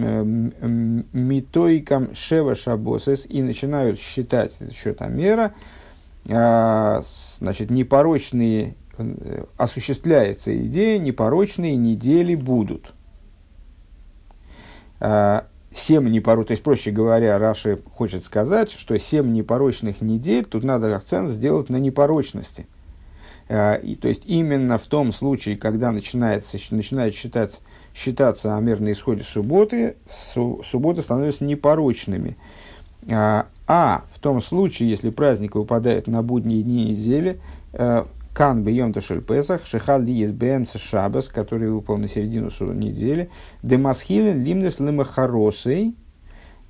Митойкам Шева Шабосес, и начинают считать счет Амера, значит, непорочные, осуществляется идея, непорочные недели будут. Семь непорочных, то есть, проще говоря, Раши хочет сказать, что семь непорочных недель, тут надо акцент сделать на непорочности. Э, и, то есть, именно в том случае, когда начинается, начинает считаться, считаться Амер на исходе субботы, су, субботы становятся непорочными. А, а в том случае, если праздник выпадает на будние дни недели, э, Кан бьем ташель Песах, шехал ли есть бэмц шабас, который выпал на середину недели, демасхилен лимнес лимахаросей, а,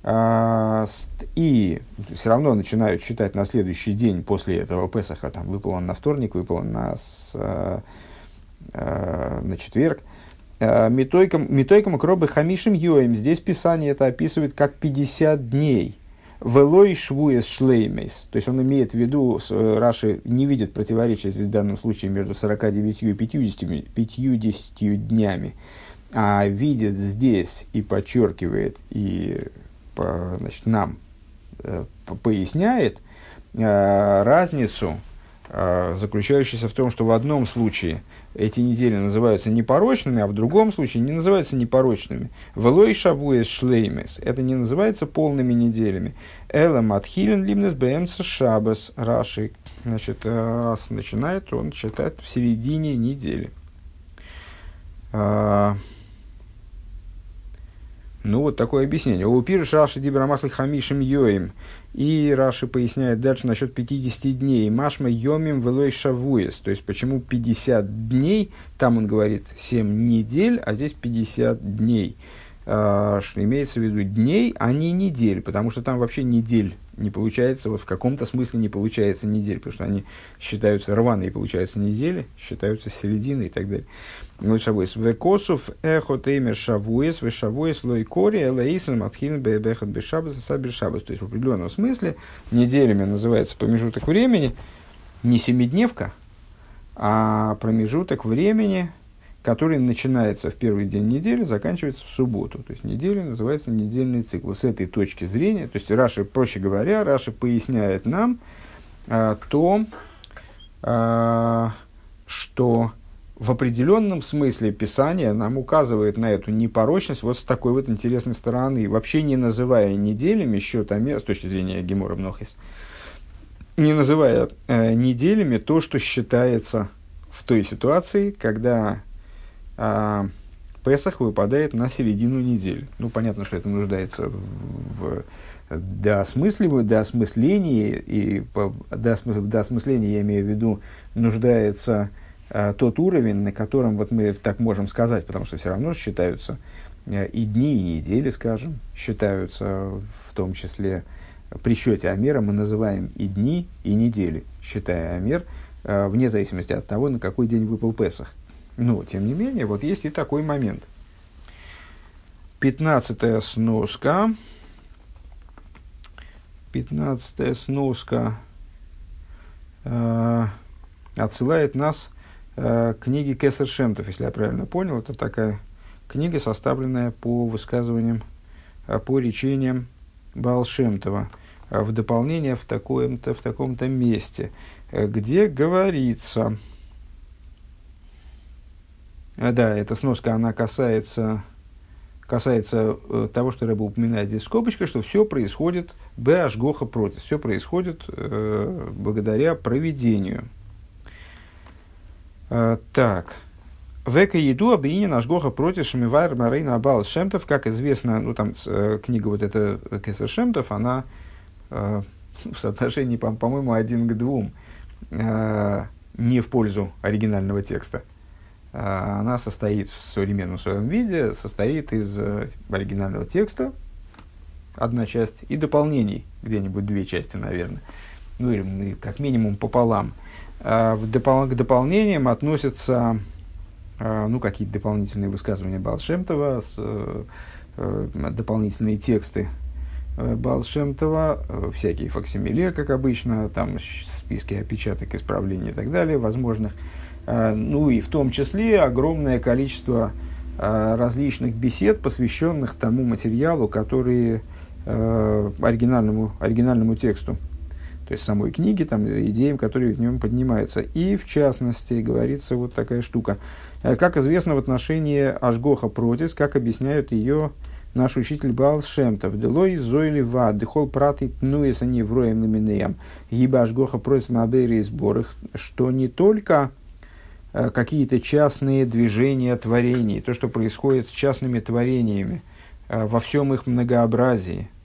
и все равно начинают считать на следующий день после этого Песаха, там выпал он на вторник, выпал он на, с, а, а, на четверг, Митойком, митойком кробы хамишим йоем. Здесь Писание это описывает как 50 дней. Велой швуес шлеймейс. То есть он имеет в виду, э, Раши не видит противоречия в данном случае между 49 и 50, 50 днями, а видит здесь и подчеркивает, и значит, нам э, поясняет э, разницу, заключающуюся в том, что в одном случае – эти недели называются непорочными, а в другом случае не называются непорочными. Велой шабуэс шлеймес. Это не называется полными неделями. Эла матхилен лимнес бэмс шабас раши. Значит, э, начинает он читать в середине недели. Ну, вот такое объяснение. У Раши Дибрамасли Хамишем Йоим. И Раши поясняет дальше насчет 50 дней. Машма Йомим Велой Шавуес. То есть, почему 50 дней, там он говорит 7 недель, а здесь 50 дней. А, что имеется в виду дней, а не недель, потому что там вообще недель не получается, вот в каком-то смысле не получается недель, потому что они считаются рваные, получаются недели, считаются середины и так далее. Вот шавуэс. Векосов эхо теймер шавуэс, ве шавуэс лой кори, элаисен матхин бехат бешабас и сабер шабас. То есть в определенном смысле неделями называется промежуток времени, не семидневка, а промежуток времени, который начинается в первый день недели, заканчивается в субботу. То есть неделя называется недельный цикл. С этой точки зрения, то есть Раши, проще говоря, Раши поясняет нам а, то, а, что в определенном смысле Писание нам указывает на эту непорочность вот с такой вот интересной стороны, вообще не называя неделями счетами, с точки зрения Гемора Мнохис, не называя э, неделями то, что считается в той ситуации, когда а Песах выпадает на середину недели. Ну, понятно, что это нуждается в, доосмысливании, доосмыслении, и по доосмыслении я имею в виду, нуждается тот уровень, на котором вот мы так можем сказать, потому что все равно считаются а, и дни, и недели, скажем, считаются в том числе при счете Амера мы называем и дни, и недели, считая Амер, э, вне зависимости от того, на какой день выпал Песах. Но, тем не менее, вот есть и такой момент. Пятнадцатая сноска. Пятнадцатая сноска э, отсылает нас э, к книге Кесар Шемтов, если я правильно понял. Это такая книга, составленная по высказываниям, э, по речениям Балшемтова в дополнение в, таком-то, в таком-то месте, э, где говорится, э, да, эта сноска, она касается, касается э, того, что Рэба упоминает здесь скобочка, что все происходит б ашгоха против, все происходит э, благодаря проведению. Э, так, Века еду объединение наш Гоха против Шамивайр Марейна Абал Шемтов, как известно, ну там э, книга вот эта Кесар Шемтов, она э, в соотношении, по- по-моему, один к двум, э, не в пользу оригинального текста. Э, она состоит в современном своем виде, состоит из э, оригинального текста, одна часть, и дополнений, где-нибудь две части, наверное. Ну, или как минимум пополам. Э, в допол- к дополнениям относятся э, ну, какие-то дополнительные высказывания Балшемтова, с, э, э, дополнительные тексты Э, Балшемтова, всякие факсимиле, как обычно, там списки опечаток, исправлений и так далее, возможных. Э, ну и в том числе огромное количество различных бесед, посвященных тому материалу, который оригинальному, оригинальному тексту, то есть самой книги, там, идеям, которые в нем поднимаются. И, в частности, говорится вот такая штука. Как известно в отношении Ашгоха Протис, как объясняют ее наш учитель Баал Шемтов, Делой Зойли Ва, Дехол Праты Тнуес они вроем наминеям, Гибаш Гоха просит Мабери и сборах, что не только э, какие-то частные движения творений, то, что происходит с частными творениями э, во всем их многообразии, э,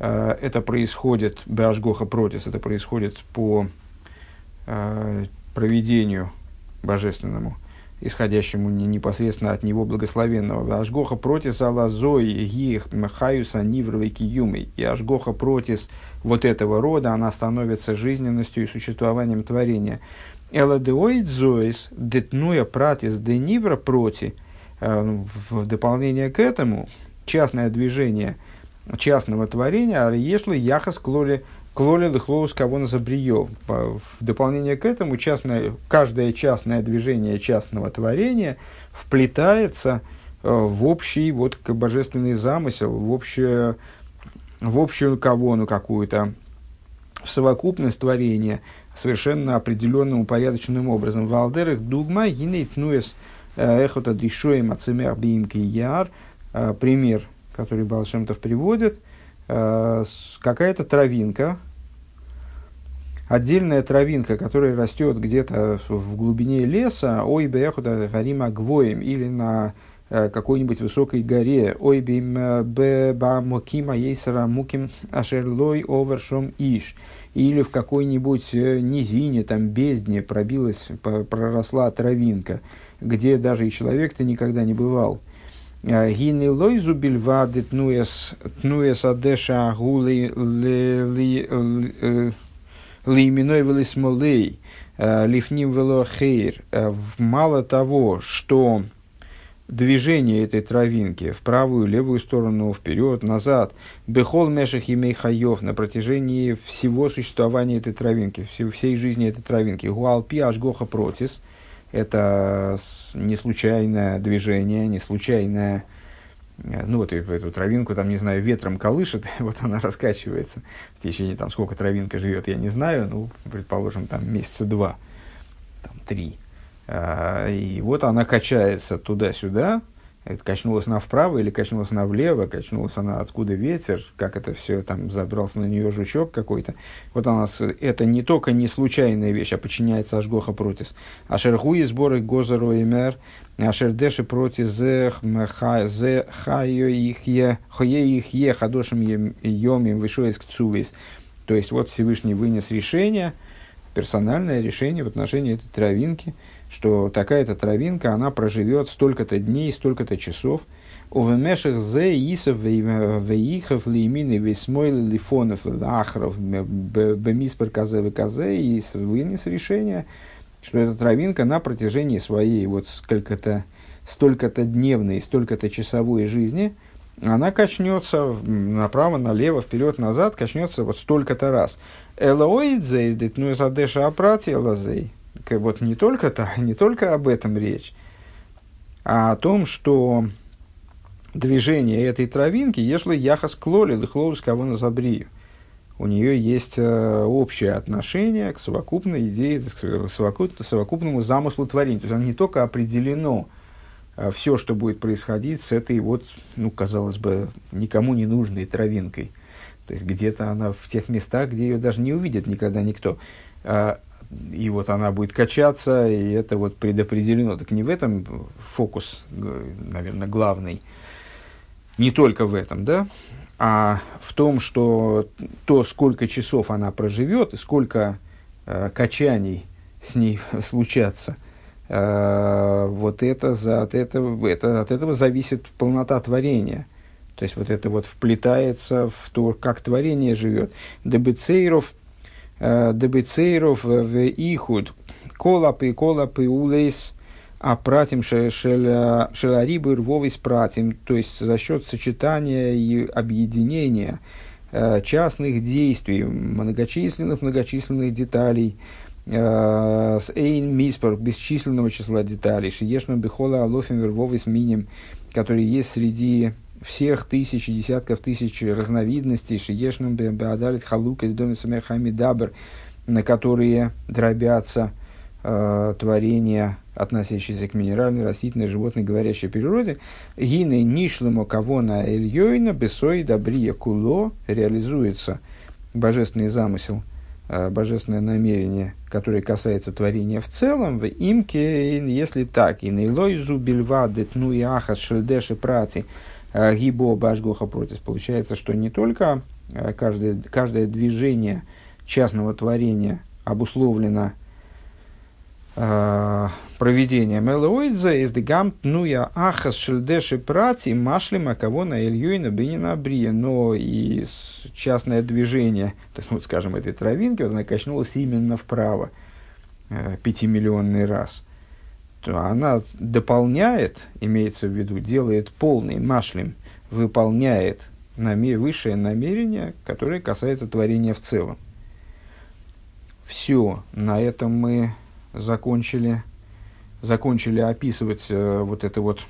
это происходит, Башгоха Протис, это происходит по проведению божественному – исходящему непосредственно от него благословенного. Ашгоха протис алазой гих хаюса нивровой киюмой. И ашгоха протис вот этого рода, она становится жизненностью и существованием творения. Эладеоид зоис детнуя пратис де нивра проти. Э, в дополнение к этому, частное движение частного творения, ариешлы яхас клоли Клоли лыхлоус кого на забриев. В дополнение к этому, частное, каждое частное движение частного творения вплетается э, в общий вот, божественный замысел, в, общее, в общую кавону какую-то, в совокупность творения совершенно определенным упорядоченным образом. Валдерах дугма гинейт нуэс э, эхота дишоем ацемер биимки яр. Э, пример, который Балшемтов приводит – какая-то травинка, отдельная травинка, которая растет где-то в глубине леса, ой бехуда гарима гвоем, или на э, какой-нибудь высокой горе, ой бим э, беба мокима ейсера муким ашерлой овершом иш, или в какой-нибудь э, низине, там бездне пробилась, проросла травинка, где даже и человек-то никогда не бывал. Гины лойзу бильвады тнуэс адеша гули Лейминой велисмолей, лифним велохейр. Мало того, что движение этой травинки в правую, левую сторону, вперед, назад, бехол мешах и мейхаев на протяжении всего существования этой травинки, всей жизни этой травинки. Гуалпи ашгоха протис. Это не случайное движение, не случайное Э, ну вот эту травинку, там, не знаю, ветром колышет, вот она раскачивается в течение, там, сколько травинка живет, я не знаю, ну, предположим, там, месяца два, там, три. А, и вот она качается туда-сюда, это качнулась она вправо или качнулась она влево, качнулась она откуда ветер, как это все там забрался на нее жучок какой-то. Вот она, это не только не случайная вещь, а подчиняется Ашгоха протис. А шерхуи сборы Гозеру и Мер, Ашердеши против зе хайо их е, хое их е хадошим йомим вышоис к цувис. То есть вот Всевышний вынес решение, персональное решение в отношении этой травинки – что такая-то травинка, она проживет столько-то дней, столько-то часов. Увемешах зе исов веихов лимины весмойл лифонов лахров бемиспер казе веказе и вынес решение, что эта травинка на протяжении своей вот сколько-то столько-то дневной, столько-то часовой жизни, она качнется направо, налево, вперед, назад, качнется вот столько-то раз. Элоидзей, ну из адеша апрати Вот не только, то, не только об этом речь, а о том, что движение этой травинки, если яхас клоли, лихлоус кого на. У нее есть э, общее отношение к совокупной идее, к совокупному замыслу творения. То есть оно не только определено, э, все, что будет происходить с этой вот, ну, казалось бы, никому не нужной травинкой. То есть где-то она в тех местах, где ее даже не увидит никогда никто. А, и вот она будет качаться, и это вот предопределено. Так не в этом фокус, наверное, главный не только в этом, да, а в том, что то, сколько часов она проживет и сколько э, качаний с ней случатся, э, вот это, за, от, этого, это, от этого зависит полнота творения. То есть вот это вот вплетается в то, как творение живет. Дебецейров, э, дебецейров в ихуд, колапы, колапы, улейс, а пратим шеларибы рвовый пратим, то есть за счет сочетания и объединения э, частных действий, многочисленных многочисленных деталей, э, с эйн миспор, бесчисленного числа деталей, шиешну бихола алофим вервовый миним, которые есть среди всех тысяч и десятков тысяч разновидностей, шиешным беадалит халук из доме самехами дабр, на которые дробятся э, творения относящиеся к минеральной, растительной, животной, говорящей природе, гины нишлемо кавона эльйойна бесой добрия куло реализуется. Божественный замысел, э, божественное намерение, которое касается творения в целом, в имке, если так, и нейлой зубильва детну и ахас шельдеши прати гибо башгоха против. Получается, что не только э, каждое, каждое движение частного творения обусловлено э, проведения Мелоидза из дегам пнуя ахас шельдеши прати машлима кого на Ильюина бенина брия. Но и частное движение, то вот, скажем, этой травинки, вот она качнулась именно вправо э, пятимиллионный раз. Она дополняет, имеется в виду, делает полный машлим, выполняет наме, высшее намерение, которое касается творения в целом. Все, на этом мы закончили, закончили описывать э, вот это вот,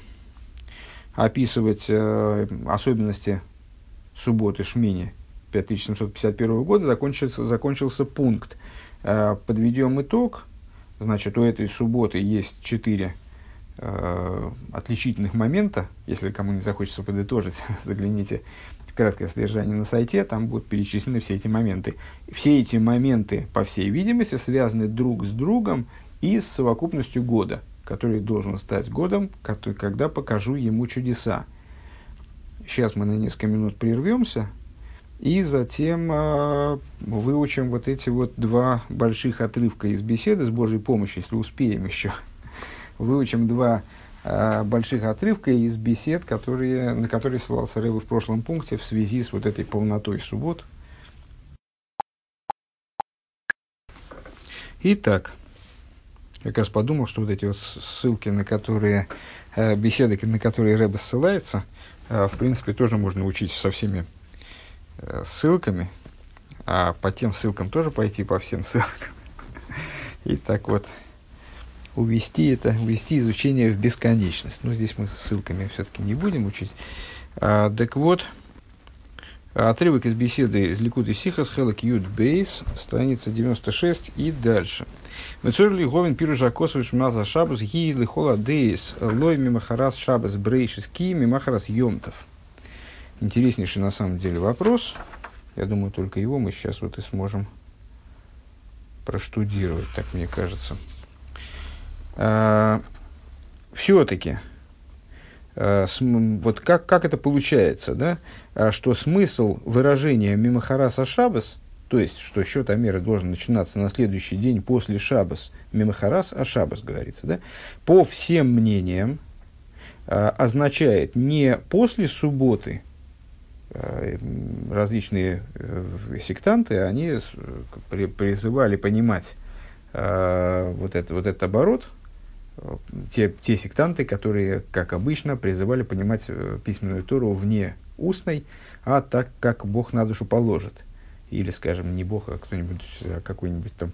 описывать э, особенности субботы Шмини 5751 года, закончился, закончился пункт. Э, подведем итог. Значит, у этой субботы есть четыре э, отличительных момента. Если кому не захочется подытожить, загляните краткое содержание на сайте, там будут перечислены все эти моменты. Все эти моменты, по всей видимости, связаны друг с другом и с совокупностью года, который должен стать годом, который, когда покажу ему чудеса. Сейчас мы на несколько минут прервемся и затем э, выучим вот эти вот два больших отрывка из беседы с Божьей помощью, если успеем еще. Выучим два Э, больших отрывка из бесед, которые, на которые ссылался Рэбе в прошлом пункте в связи с вот этой полнотой суббот. Итак, я как раз подумал, что вот эти вот ссылки, на которые, э, беседы, на которые Рэбе ссылается, э, в принципе, тоже можно учить со всеми ссылками, а по тем ссылкам тоже пойти по всем ссылкам. И так вот, увести это, увести изучение в бесконечность. Но здесь мы ссылками все-таки не будем учить. А, так вот, отрывок из беседы из Ликуды Сихас, Хелек Юд Бейс, страница 96 и дальше. Мецорли Говин Пиру Жакосович Маза Шабус Ги Лихола Дейс Лой Мимахарас Шабас Брейшис Ки Мимахарас Йомтов. Интереснейший на самом деле вопрос. Я думаю, только его мы сейчас вот и сможем проштудировать, так мне кажется. А, все-таки, а, вот как, как это получается, да, а, что смысл выражения Мимахараса Шабас, то есть, что счет Амера должен начинаться на следующий день после Шабас, Мимахарас, а Шабас говорится, да, по всем мнениям, означает не после субботы, различные сектанты, они призывали понимать вот, это, вот этот оборот, те, те сектанты, которые, как обычно, призывали понимать письменную Тору вне устной, а так, как Бог на душу положит – или, скажем, не Бог, а кто-нибудь, а какой-нибудь там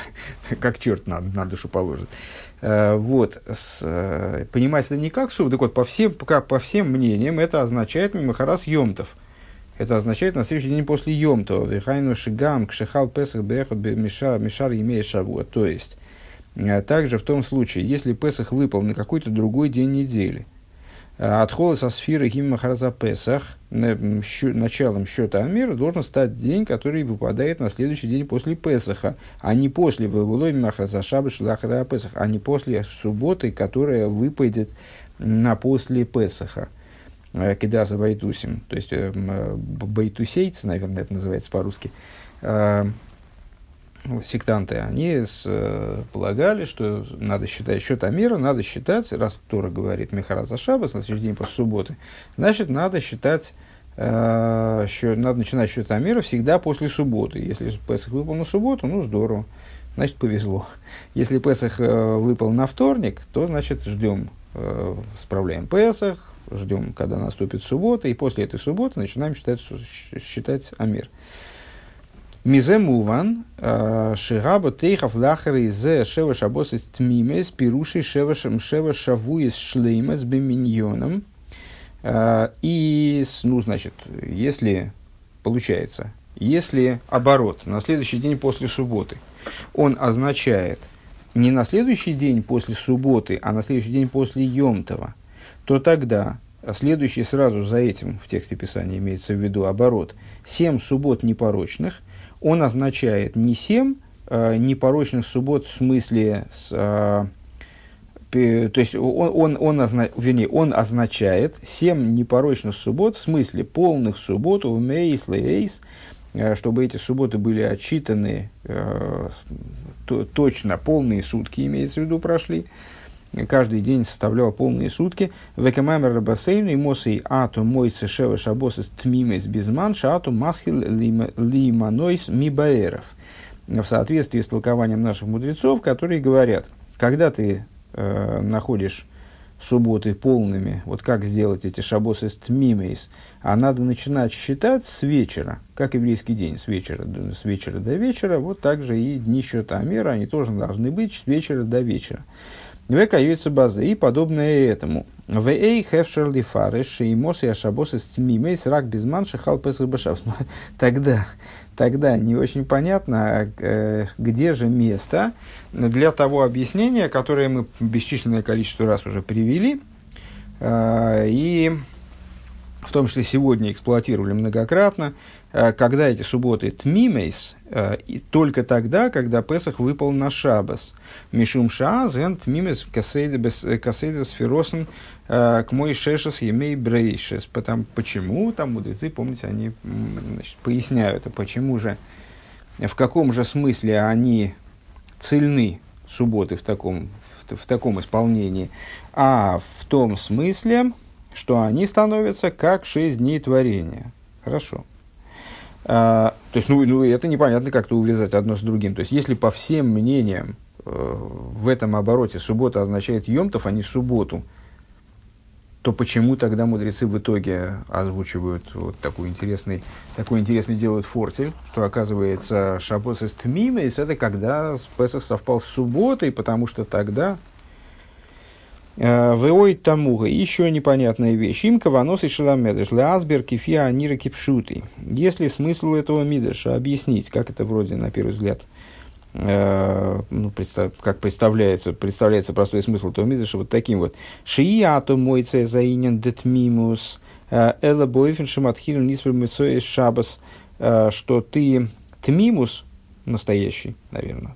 как черт на, на душу положит. Э, вот, с, э, понимать это не как суд, так вот, по всем, как, по всем мнениям, это означает Мимахарас Йомтов. Это означает на следующий день после Йомтова. Вихайну Шигам, Кшехал Песах Бехот Мишар, Мишар имея Шавуа. То есть, э, также в том случае, если Песах выпал на какой-то другой день недели – Отхода со сферы Гиммахараза Песах началом счета Амира должен стать день, который выпадает на следующий день после Песаха, а не после Вавулой Махараза Шабаш Захара Песах, а не после субботы, которая выпадет на после Песаха. Э, Кидаса Байтусим, то есть э, Байтусейц, наверное, это называется по-русски, э, сектанты, они с, э, полагали, что надо считать счет Амира, надо считать, раз Тора говорит Михараза Шабас, на следующий день после субботы, значит, надо считать, э, счет, надо начинать счет Амира всегда после субботы. Если Песах выпал на субботу, ну здорово, значит, повезло. Если Песах э, выпал на вторник, то, значит, ждем, э, справляем Песах, ждем, когда наступит суббота, и после этой субботы начинаем считать, считать Амир. Мизе муван, э, шираба тейхав лахары зе шева шабос из тмимес, пируши шева шева шаву из беминьоном. Э, и, ну, значит, если, получается, если оборот на следующий день после субботы, он означает не на следующий день после субботы, а на следующий день после Йомтова, то тогда следующий сразу за этим в тексте Писания имеется в виду оборот, семь суббот непорочных – он означает не семь э, непорочных суббот в смысле с, э, то есть он, он, он, озна, вернее, он означает семь непорочных суббот в смысле полных суббот у мейс лейс, э, чтобы эти субботы были отчитаны э, то, точно, полные сутки, имеется в виду, прошли каждый день составлял полные сутки. Векамамер рабасейну и мосей ату мой цешева шабос тмимес безман шату масхил лиманойс мибаэров. В соответствии с толкованием наших мудрецов, которые говорят, когда ты э, находишь субботы полными, вот как сделать эти шабосы с тмимейс, а надо начинать считать с вечера, как еврейский день, с вечера, с вечера до вечера, вот так же и дни счета Амера, они тоже должны быть с вечера до вечера. Векаюется базы и подобное этому. В эй хевшер лифареш и мос и ашабос из мимейс рак безман шахал башав. Тогда, тогда не очень понятно, э, где же место для того объяснения, которое мы бесчисленное количество раз уже привели. Э, и в том числе сегодня эксплуатировали многократно, когда эти субботы тмимейс, э, и только тогда, когда Песах выпал на Шабас. Мишум шаазен тмимейс касейдес фиросен к мой шешес емей брейшес. Потому, почему, там мудрецы, помните, они значит, поясняют, а почему же, в каком же смысле они цельны, субботы в таком, в, в таком исполнении, а в том смысле, что они становятся как шесть дней творения. Хорошо. А, то есть, ну, ну, это непонятно как-то увязать одно с другим. То есть, если по всем мнениям э, в этом обороте суббота означает Йомтов, а не субботу, то почему тогда мудрецы в итоге озвучивают вот такой интересный, такой интересный делают фортель, что оказывается шаббос из Тмимейс, это когда Песах совпал с субботой, потому что тогда Веой тамуга. Еще непонятная вещь. Им каванос и шаламедыш. Лазбер кефия анира кипшутый. Если смысл этого мидыша объяснить, как это вроде на первый взгляд, э, ну, как представляется, представляется простой смысл этого мидыша вот таким вот. Шияту мойце заинен детмимус. Э, Эла бойфен шаматхил ниспер шабас. Э, что ты тмимус, настоящий, наверное,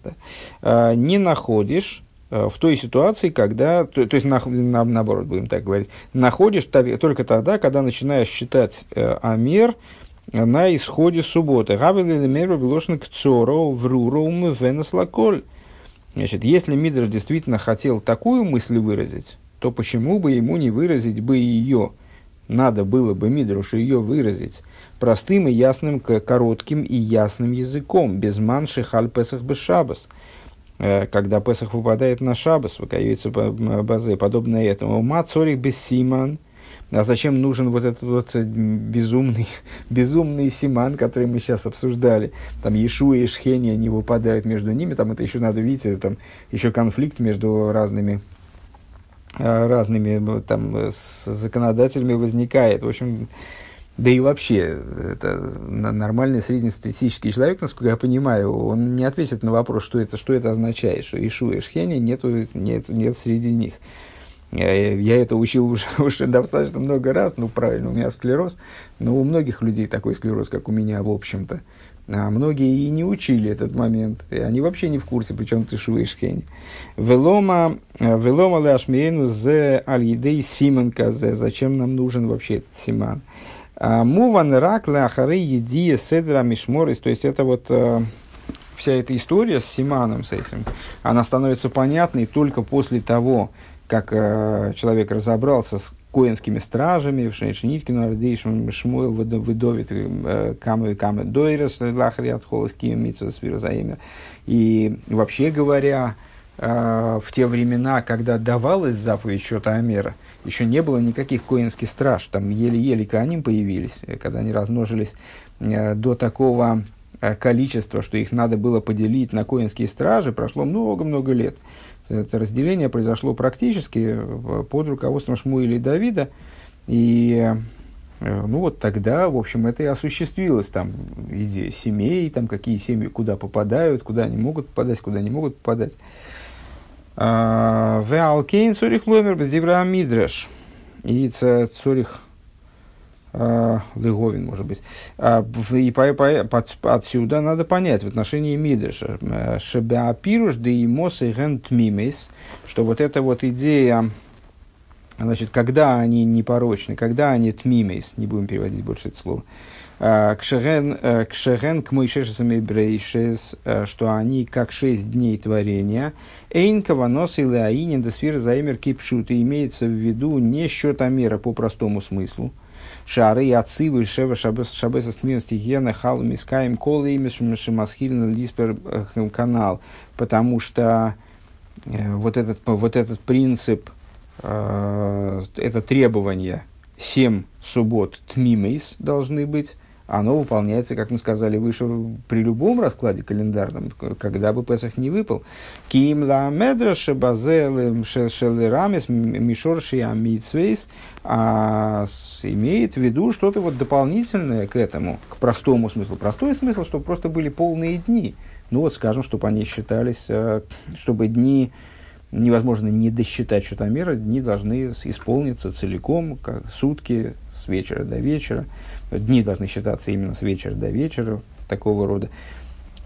да, не находишь Э, в той ситуации, когда, то, то есть на, на, наоборот, будем так говорить, находишь только тогда, когда начинаешь считать э, Амер на исходе субботы. Гавели мер к цоро в лаколь. Значит, если Мидрш действительно хотел такую мысль выразить, то почему бы ему не выразить бы ее? Надо было бы Мидрушу ее выразить простым и ясным, коротким и ясным языком, без манши халь песах без шабас. Э, когда Песах выпадает на шабас, выкаюется базы, подобно этому. Ма цорих без симан. А зачем нужен вот этот вот безумный, безумный симан, который мы сейчас обсуждали? Там Иешуа и Шхени, они выпадают между ними. Там это еще надо видеть, там еще конфликт между разными э, разными там, законодателями возникает. В общем, да и вообще, это нормальный среднестатистический человек, насколько я понимаю, он не ответит на вопрос, что это, что это означает, что Ишу и Шхени нету, нет, нет среди них. Я, я это учил уже, уже достаточно много раз, ну правильно, у меня склероз, но у многих людей такой склероз, как у меня, в общем-то. А многие и не учили этот момент, и они вообще не в курсе, причем ты и Шхени. Велома, велома лашмейну зе аль симан казе, зачем нам нужен вообще этот симан? Муван рак ляхары едия седра мишморис. То есть это вот э, вся эта история с Симаном, с этим, она становится понятной только после того, как э, человек разобрался с коинскими стражами, в Шнейшниткину, Ардейшем, Шмуэл, Выдовит, э, Камы, Камы, Дойрес, Лахари, Отхолоски, Митсва, Свирозаимер. И вообще говоря, в те времена, когда давалась заповедь счета Амера, еще не было никаких коинских страж, там еле-еле каним появились, э, когда они размножились э, до такого э, количества, что их надо было поделить на коинские стражи, прошло много-много лет. Это разделение произошло практически под руководством Шмуэля и Давида, и ну вот тогда, в общем, это и осуществилось, там, идея семей, там, какие семьи куда попадают, куда они могут попадать, куда не могут попадать. В Алкейн Цорих Ломер Бездибра Мидреш. И Цорих а, Леговин, может быть. А, и по, по, отсюда надо понять в отношении Мидреша. Шебеапируш да и мосы мимес, что вот эта вот идея, значит, когда они непорочны, когда они тмимейс, не будем переводить больше это слово, Э, кшерен э, к Мойшешесами Брейшес, э, что они как шесть дней творения. Эйн Каванос и Леаинин Десфир Займер Кипшут. Имеется в виду не счет Амера по простому смыслу. Шары и отцивы Шева Шабеса Смирн Стихена Халу Мискаем Колы имя Шимасхилина Лиспер канал. Потому что вот этот, вот этот принцип, это требование семь суббот тмимейс должны быть, оно выполняется, как мы сказали выше, при любом раскладе календарном, когда бы Песах не выпал. Ким ла медра шебазелем шелерамес мишор шиамитсвейс а имеет в виду что-то вот дополнительное к этому, к простому смыслу. Простой смысл, чтобы просто были полные дни. Ну вот, скажем, чтобы они считались, э, чтобы дни невозможно не досчитать счетомера, дни должны исполниться целиком, как сутки, с вечера до вечера. Дни должны считаться именно с вечера до вечера, такого рода.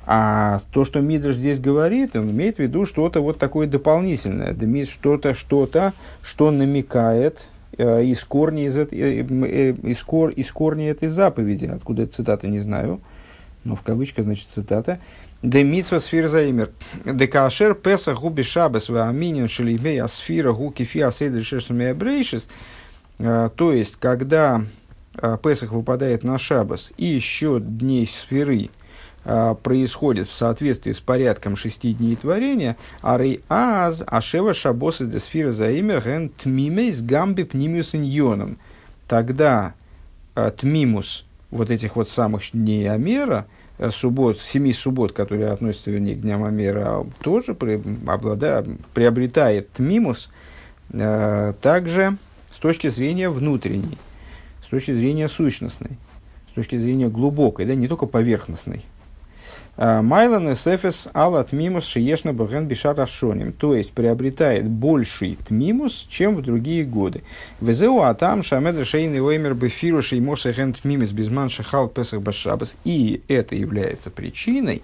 А то, что Мидрш здесь говорит, он имеет в виду что-то вот такое дополнительное, что-то, что-то, что намекает э, из, корня из, э, э, из, кор, из корня этой заповеди, откуда эта цитата не знаю, но в кавычках, значит, цитата. Де митсва сфир заимер. Де кашер песах губи шабас ва аминин шелимей асфира гу кифи асейдр шешами абрейшис. То есть, когда Песах выпадает на Шабас, и еще дней сферы а, происходит в соответствии с порядком шести дней творения, а аз ашева шабосы де сфера заимер ген тмимейс гамби пнимиус иньоном. Тогда а, тмимус вот этих вот самых дней Амера, суббот, семи суббот, которые относятся, вернее, к дням Амера, тоже при, обладая, приобретает тмимус, также с точки зрения внутренней точки зрения сущностной, с точки зрения глубокой, да, не только поверхностной. А, Майлан эсэфес ал тмимус шиешна баген бишар ашоним. То есть приобретает больший тмимус, чем в другие годы. Везеу атам шамед шейный оймер бефиру шеймос ген тмимус безман шахал песах башабас. И это является причиной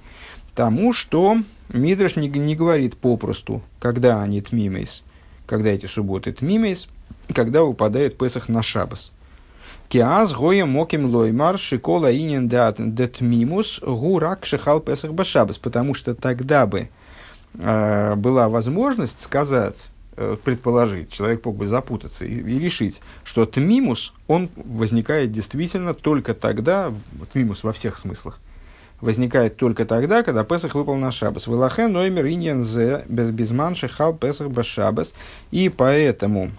тому, что Мидраш не, не говорит попросту, когда они тмимейс, когда эти субботы тмимейс, когда выпадает Песах на Шабас. Киаз гоя моким лоймар шикола инин дет мимус гурак шихал песах башабас. Потому что тогда бы э, была возможность сказать, э, предположить, человек мог бы запутаться и, и решить, что тмимус, он возникает действительно только тогда, тмимус во всех смыслах, возникает только тогда, когда Песах выпал на Шабас. Вылахен номер иньян зе без безман шехал Песах без Шабас. И поэтому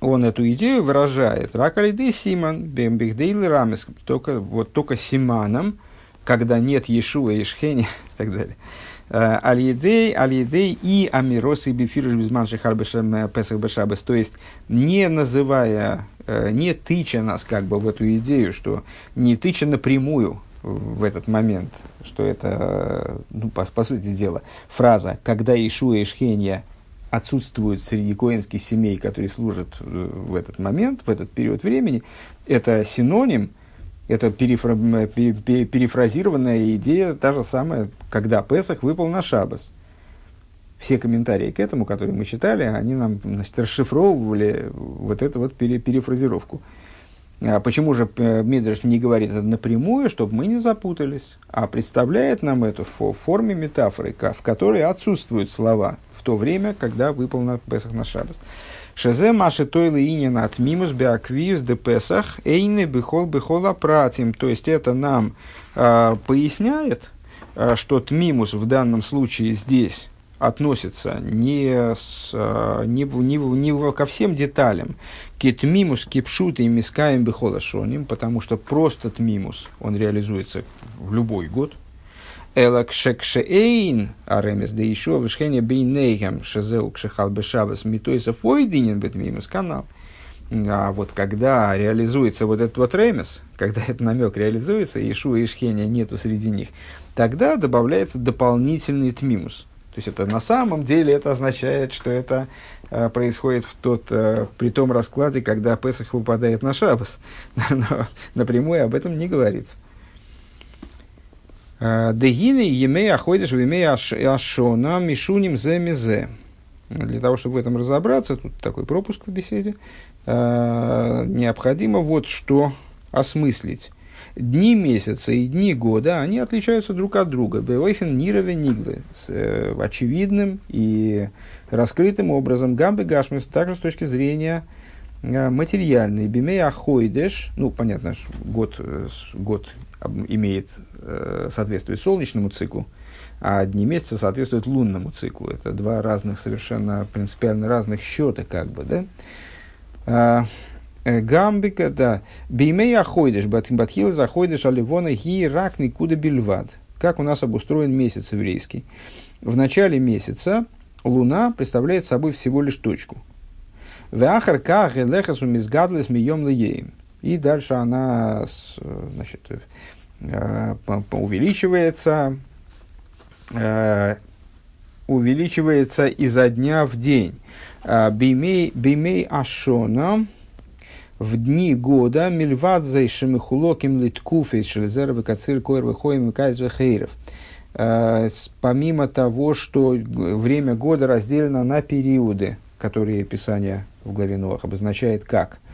он эту идею выражает. Ракалиды Симан, Бембихдейл Рамес, только, вот только Симаном, когда нет Иешуа и Шхени и так далее. Э, аль-Едей, Аль-Едей и Амирос и Бифирыш Безман Шехар э, Песах Бешабас. То есть, не называя, э, не тыча нас как бы в эту идею, что не тыча напрямую в этот момент, что это, ну, по, по сути дела, фраза «когда Ишуа и Шхенья отсутствуют среди коинских семей, которые служат э, в этот момент, в этот период времени, это синоним, это перефра, перефразированная идея, та же самая, когда Песах выпал на Шабас. Все комментарии к этому, которые мы читали, они нам значит, расшифровывали вот эту вот пере, перефразировку. А почему же э, Мидриш не говорит это напрямую, чтобы мы не запутались, а представляет нам это в форме метафоры, в которой отсутствуют слова в то время, когда выпал на Песах на Шабас. Шезе маши тойлы инин от мимус беаквиус де Песах эйны бихол бихол апратим. То есть это нам э, поясняет, э, что тмимус в данном случае здесь относится не, с, не, не, не ко всем деталям. Китмимус кипшут и мискаем бихолашоним, потому что просто тмимус, он реализуется в любой год. Элак шекшеэйн, аремес да еще вышхене бейнейхем, шезеу кшехал бешабас митойса фойдинен бетмимус канал. А вот когда реализуется вот этот вот ремес, когда этот намек реализуется, Ишу и Ишхения нету среди них, тогда добавляется дополнительный тмимус – то есть это на самом деле это означает, что это э, происходит в тот, э, при том раскладе, когда Песах выпадает на Шабас. Но напрямую об этом не говорится. Дегины емей аходишь в емей ашона мишуним зе мизе. Для того, чтобы в этом разобраться, тут такой пропуск в беседе, э, необходимо вот что осмыслить дни месяца и дни года, они отличаются друг от друга. Беойфен нирове ниглы. С э, очевидным и раскрытым образом. Гамбы гашмис также с точки зрения э, материальной. Бимей ахойдеш, ну, понятно, год, год имеет, э, соответствует солнечному циклу, а дни месяца соответствуют лунному циклу. Это два разных, совершенно принципиально разных счета, как бы, да. А, Э, гамбика, да. Беймей аходишь, батхил заходишь, аливона ги рак никуда бельвад. Как у нас обустроен месяц еврейский. В начале месяца луна представляет собой всего лишь точку. Веахар ках элехасу мизгадлес мием леем. И дальше она значит, э, увеличивается, э, увеличивается изо дня в день. Бимей ашона, в дни года мильвадзай шемихулоким литкуфей шелезервы кацир койр выходим хейров. Э, помимо того, что время года разделено на периоды, которые Писание в главе Новых обозначает как э,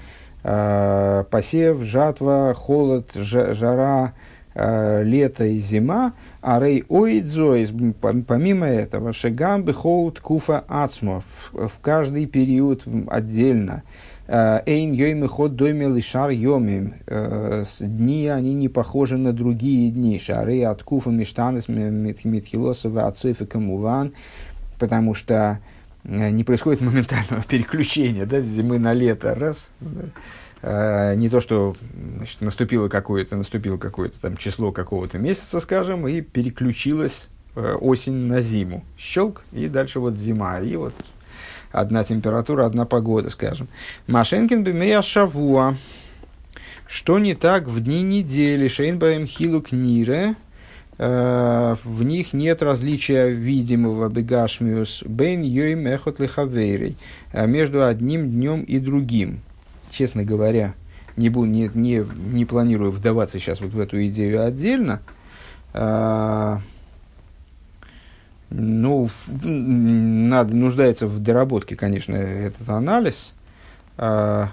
посев, жатва, холод, жара, э, лето и зима, а рей оидзоис, помимо этого, шагам бихолд куфа ацмо, в каждый период отдельно, Эйн йоймы ход дойме лишар йомим. Дни, они не похожи на другие дни. Шары от куфа миштанес митхилосова отцов и камуван. Потому что не происходит моментального переключения да, с зимы на лето. Раз. Не то, что значит, наступило какое-то, наступило какое-то там число какого-то месяца, скажем, и переключилась осень на зиму. Щелк, и дальше вот зима. И вот одна температура, одна погода, скажем. Машенкин бимея шавуа. Что не так в дни недели? Шейнбаем хилу книре. Э, в них нет различия видимого бегашмиус бейн йоим эхот лихавейрей э, между одним днем и другим. Честно говоря, не, буду, не, не, не планирую вдаваться сейчас вот в эту идею отдельно. Э, ну, надо, нуждается в доработке, конечно, этот анализ. А,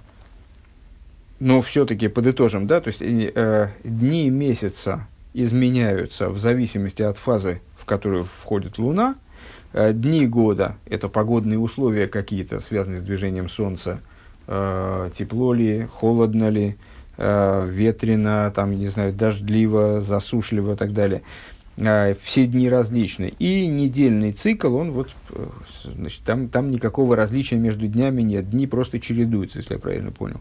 но все-таки подытожим, да, то есть э, дни месяца изменяются в зависимости от фазы, в которую входит Луна, Э, дни года – это погодные условия какие-то, связанные с движением Солнца. Э, тепло ли, холодно ли, э, ветрено, там, не знаю, дождливо, засушливо и так далее. Все дни различны. И недельный цикл, он вот, значит, там, там никакого различия между днями нет. Дни просто чередуются, если я правильно понял.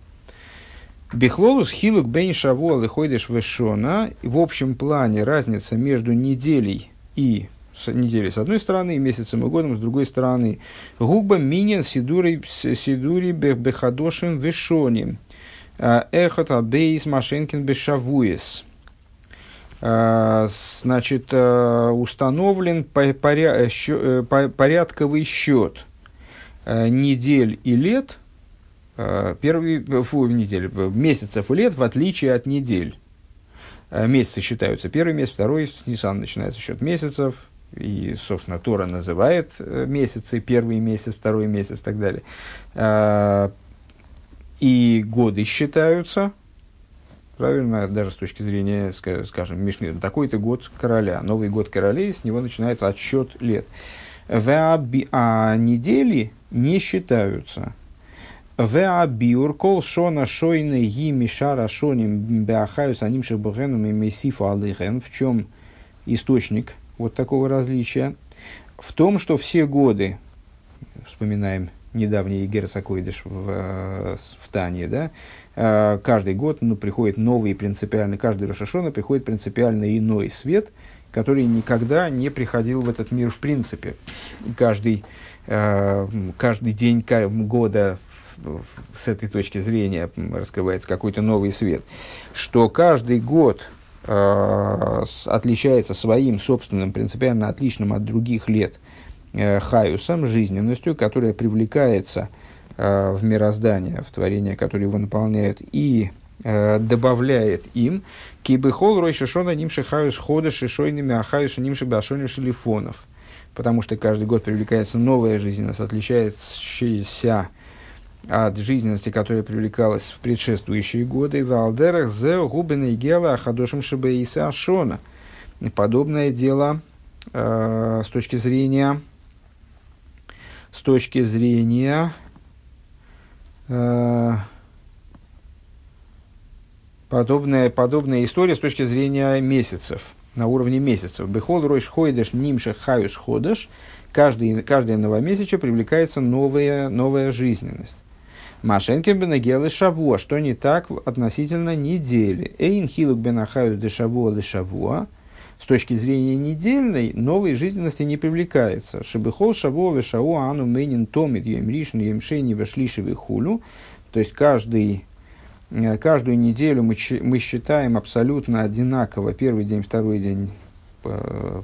Бихлолус хилук бейн шавуал и вешона. В общем плане разница между неделей и с недели с одной стороны, и месяцем и годом с другой стороны. Губа минин сидури, сидури бехадошим вешоним. А, эхот абейс машенкин бешавуес. А, значит, а, установлен э, порядковый счет недель и лет, первый, фу, недель, месяцев и лет, в отличие от недель. Месяцы считаются первый месяц, второй, Нисан начинается счет месяцев, и, собственно, Тора называет э, месяцы, первый месяц, второй месяц и так далее. И годы считаются, правильно, даже с точки зрения, скажем, Мишны, такой-то год короля, Новый год королей, с него начинается отсчет лет. А недели не считаются. Веабиур кол шона шойны ги мишара шоним беахаюс аним шабухеном и месифу алыхен. В чем источник вот такого различия, в том, что все годы, вспоминаем недавний Герсакойдыш в, э, в Тане, да, э, каждый год ну, приходит новый принципиальный, каждый Рошашона приходит принципиально иной свет, который никогда не приходил в этот мир в принципе. И каждый, э, каждый день года с этой точки зрения раскрывается какой-то новый свет. Что каждый год Э, отличается своим собственным, принципиально отличным от других лет э, хаюсом, жизненностью, которая привлекается э, в мироздание, в творение, которое его наполняют, и добавляет им кибыхол рой шишона нимши хаюс хода шишойными ахаюша нимши башони шелифонов. Потому что каждый год привлекается новая жизненность, отличающаяся от жизненности, которая привлекалась в предшествующие годы, в Алдерах зе губина и гела ахадошим шибеиса ашона. Подобное дело э, с точки зрения с точки зрения э, подобная, подобная история с точки зрения месяцев, на уровне месяцев. Бехол ройш хойдеш нимша хаюс ходеш. Каждый, каждое новомесяче привлекается новая, новая жизненность. Машенкин бенагелы шавуа, что не так относительно недели. Эйн хилук бенахаюс де шавуа де шавуа. С точки зрения недельной, новой жизненности не привлекается. Шабыхол шавуа вешауа ану мейнин томит емришн емшени вешлишевый хулю. То есть каждый э, каждую неделю мы, мы считаем абсолютно одинаково первый день, второй день,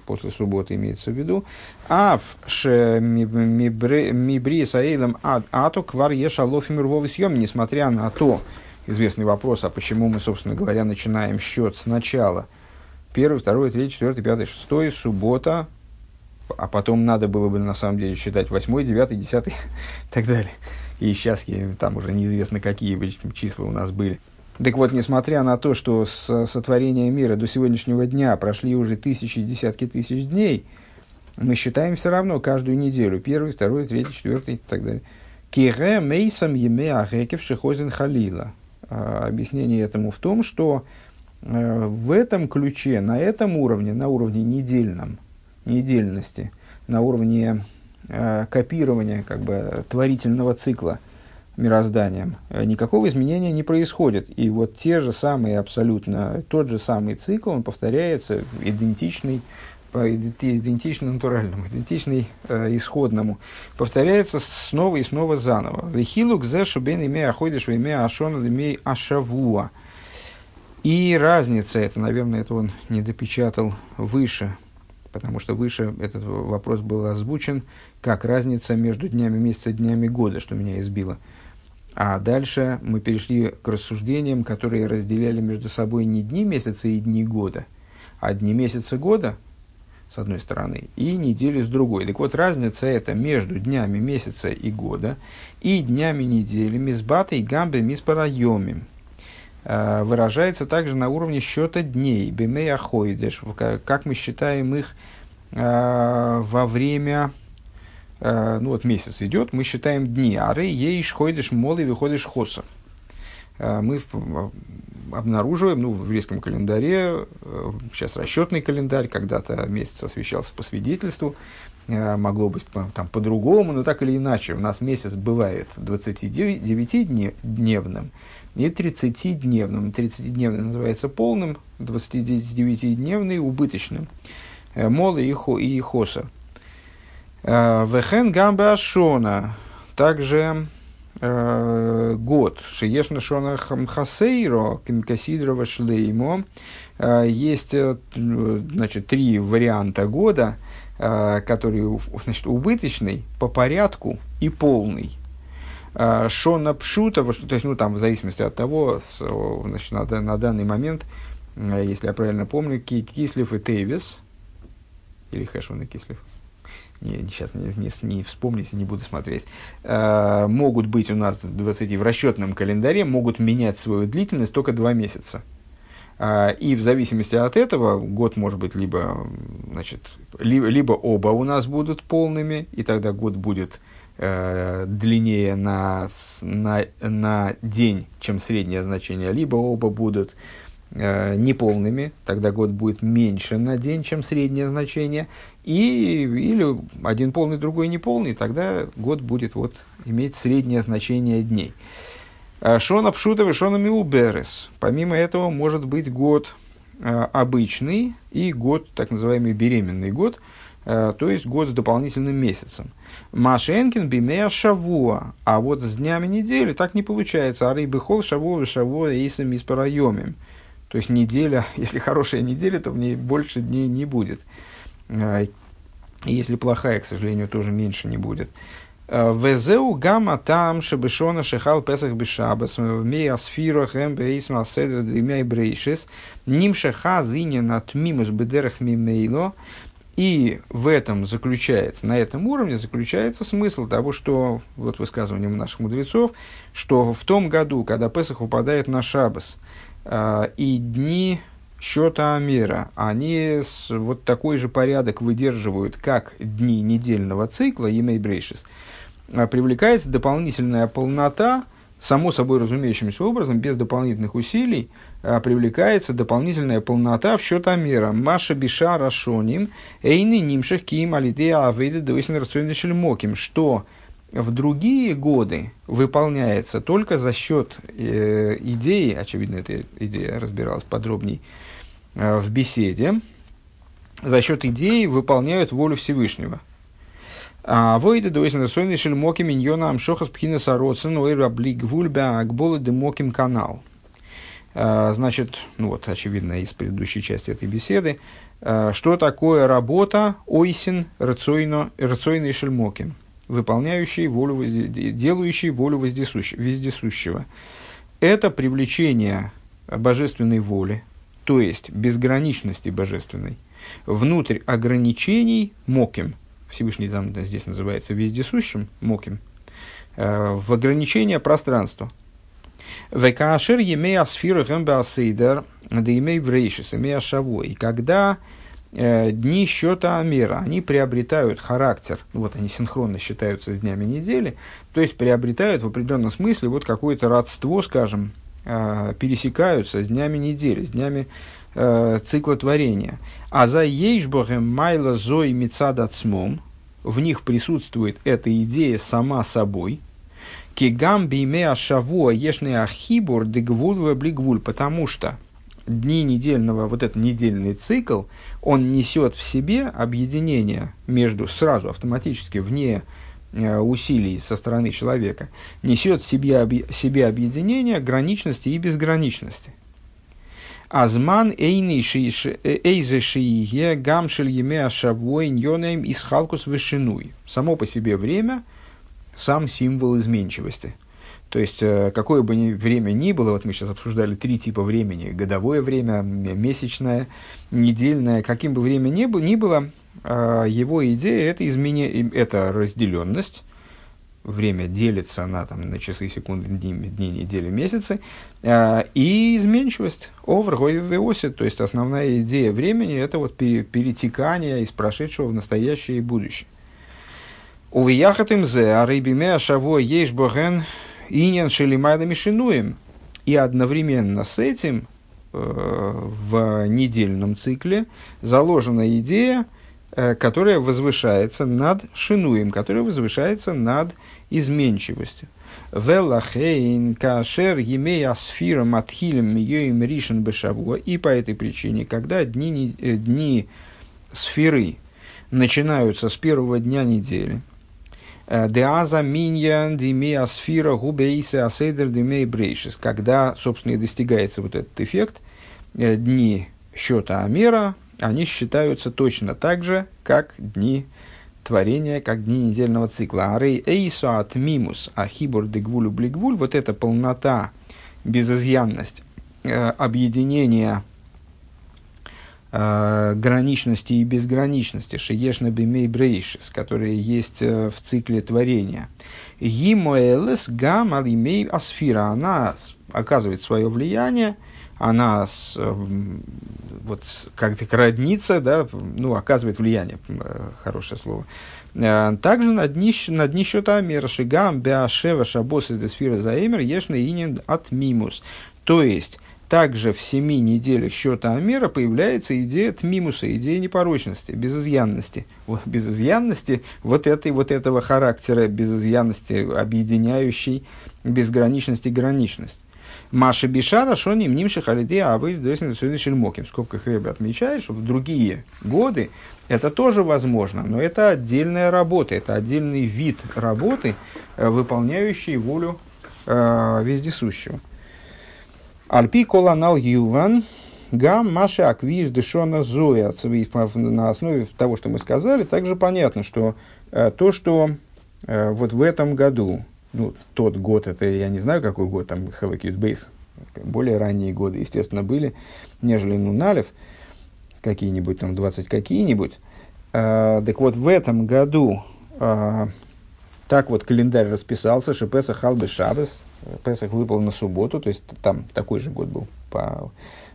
после субботы имеется в виду. Ав ше мибри саилам ату квар ешалофим рвовый съем, несмотря на то, известный вопрос, а почему мы, собственно говоря, начинаем счет сначала. Первый, второй, третий, четвертый, пятый, шестой, суббота, а потом надо было бы на самом деле считать восьмой, девятый, десятый и так далее. И сейчас там уже неизвестно, какие числа у нас были. Так вот, несмотря на то, что с сотворения мира до сегодняшнего дня прошли уже тысячи, десятки тысяч дней, мы считаем все равно каждую неделю, первый, второй, третий, четвертый и так далее. Кире мейсам еме ахекев шихозин халила. А, объяснение этому в том, что э, в этом ключе, на этом уровне, на уровне недельном, недельности, на уровне э, копирования как бы, творительного цикла – мирозданием, э, никакого изменения не происходит. И вот те же самые абсолютно, тот же самый цикл, он повторяется идентичный, идентичный натуральному, идентичный э, исходному, повторяется снова и снова заново. Вехилук зе шубен имея аходиш имея ашон имея ашавуа. И разница, это, наверное, это он не допечатал выше, потому что выше этот вопрос был озвучен, как разница между днями месяца и днями года, что меня избило. А дальше мы перешли к рассуждениям, которые разделяли между собой не дни месяца и дни года, а дни месяца года, с одной стороны, и недели с другой. Так вот, разница это между днями месяца и года и днями недели мисбата и гамбе миспарайоми. А, выражается также на уровне счета дней, бемей ахойдеш, как мы считаем их э, во время, э, ну вот месяц идет, мы считаем дни. Ары ейш ходишь мол и выходишь хоса. Э, мы обнаруживаем, ну, в еврейском календаре, э, сейчас расчетный календарь, когда-то месяц освещался по свидетельству, э, могло быть там по-другому, но так или иначе, у нас месяц бывает 29-дневным и 30-дневным. 30-дневный называется полным, 29-дневный убыточным. Молы и хоса. Вехен гамбе ашона. Также Э, год. Шиешна шона хасейро касидрова шлеймо. Э, есть э, значит, три варианта года, которые значит, убыточный, по порядку и полный. Шона пшута, то есть, ну, там, в зависимости от того, значит, на, на данный момент, если я правильно помню, Кислев и Тейвис, или Хэшван и Кислев, не, сейчас не, не, не вспомните, не буду смотреть, э, могут быть у нас 20 в расчетном календаре, могут менять свою длительность только два месяца. Э, и в зависимости от этого год может быть либо, значит, либо, либо оба у нас будут полными, и тогда год будет э, длиннее на, на, на день, чем среднее значение, либо оба будут э, неполными, тогда год будет меньше на день, чем среднее значение, и, или один полный, другой неполный, тогда год будет вот, иметь среднее значение дней. Э, Шона Пшутова, Шона Миуберес. Помимо этого, может быть год э, обычный и год, так называемый беременный год, э, то есть год с дополнительным месяцем. Машенкин бимея шавуа, а вот с днями недели так не получается. Ары бихол шавуа шавуа эйсам испараемим. То есть неделя, если хорошая неделя, то в ней больше дней не будет. А, если плохая, к сожалению, тоже меньше не будет. А, Везеу гамма там шебешона шехал песах бешабас в асфирах эмбейсмал седр дымяй брейшис ним шеха зиня над мимус бедерах мимейло и в этом заключается, на этом уровне заключается смысл того, что, вот высказыванием наших мудрецов, что в том году, когда Песах упадает на Шабас, и дни счета Амера, они вот такой же порядок выдерживают, как дни недельного цикла, Емей Брейшис, а, привлекается дополнительная полнота, само собой разумеющимся образом, без дополнительных усилий, а, привлекается дополнительная полнота в счет Амера. Маша Биша Рашоним, Эйны Нимшах Ким Алидея Авейда Дуэсин Шельмоким, что в другие годы выполняется только за счет э, идеи, очевидно, эта идея разбиралась подробнее э, в беседе, за счет идеи выполняют волю Всевышнего. А войды до сойны шельмоки миньона амшохас пхина сароцен ойра блик вульбя акболы демоким канал. А, значит, ну вот, очевидно, из предыдущей части этой беседы, а, что такое работа ойсин рацойно шельмоким выполняющий волю, делающий волю вездесущего. Это привлечение божественной воли, то есть безграничности божественной, внутрь ограничений моким, Всевышний там здесь называется вездесущим, моким, э, в ограничение пространства. Векашер емея сфира гэмбе асейдер, да имей врейшис, имея шаво. И когда дни счета Амера, они приобретают характер, вот они синхронно считаются с днями недели, то есть приобретают в определенном смысле вот какое-то родство, скажем, э, пересекаются с днями недели, с днями э, цикла творения. А за ейшбохем майла зои мицадацмом, в них присутствует эта идея сама собой, кигам биме ашавуа ешный ахибур дегвул блигвуль, потому что дни недельного, вот этот недельный цикл, он несет в себе объединение между сразу автоматически вне э, усилий со стороны человека, несет в себе, объ, себе объединение граничности и безграничности. Азман эйзешие гамшель еме ашавой ньонеем из халкус вышинуй. Само по себе время – сам символ изменчивости – то есть, э, какое бы ни время ни было, вот мы сейчас обсуждали три типа времени, годовое время, месячное, недельное, каким бы время ни было, ни было э, его идея – это, измене, это разделенность, время делится на, там, на часы, секунды, дни, дни, недели, месяцы, э, и изменчивость, оси, то есть основная идея времени – это вот перетекание из прошедшего в настоящее и будущее. Увияхат зе, а рыбиме ашаво ешь боген иньян шелимайда шинуем. И одновременно с этим э, в недельном цикле заложена идея, э, которая возвышается над шинуем, которая возвышается над изменчивостью. Велахейн кашер емей асфира матхилем йоим ришен бешавуа. И по этой причине, когда дни, э, дни сферы начинаются с первого дня недели, Деаза миньян димея сфера губейса асейдер димей брейшис. Когда, собственно, и достигается вот этот эффект, э, дни счета Амера, они считаются точно так же, как дни творения, как дни недельного цикла. Арей эйсо от мимус, ахибур дегвулю блигвуль, вот эта полнота, безызъянность, э, объединение э, граничности и безграничности, шиешна бимей брейшис, которые есть э, в цикле творения. Гимоэлес гам алимей асфира, она оказывает свое влияние, она с, э, вот как-то роднится, да, ну, оказывает влияние, э, хорошее слово. Э, также на дни, на дни счета Амера Шигам Беашева Шабос из Десфира Заэмер Ешна Инин от Мимус. То есть, также в семи неделях счета Амера появляется идея тмимуса, идея непорочности, безызъянности. Вот, безызъянности вот, этой, вот этого характера, безызъянности, объединяющей безграничность и граничность. Маша Бишара, Шони, Мнимши, Халиде, а вы Шельмоким. В скобках Рэбе отмечает, что в другие годы это тоже возможно, но это отдельная работа, это отдельный вид работы, э, выполняющий волю э, вездесущего. Альпи коланал юван, гам маша аквиз дешона зоя. На основе того, что мы сказали, также понятно, что то, что вот в этом году, ну, тот год, это я не знаю, какой год, там Hello Cute Base, более ранние годы, естественно, были, нежели Нуналев, какие-нибудь там 20 какие-нибудь. Э, так вот, в этом году э, так вот календарь расписался, что Песах Халбе Шабес, Песах выпал на субботу, то есть там такой же год был, по,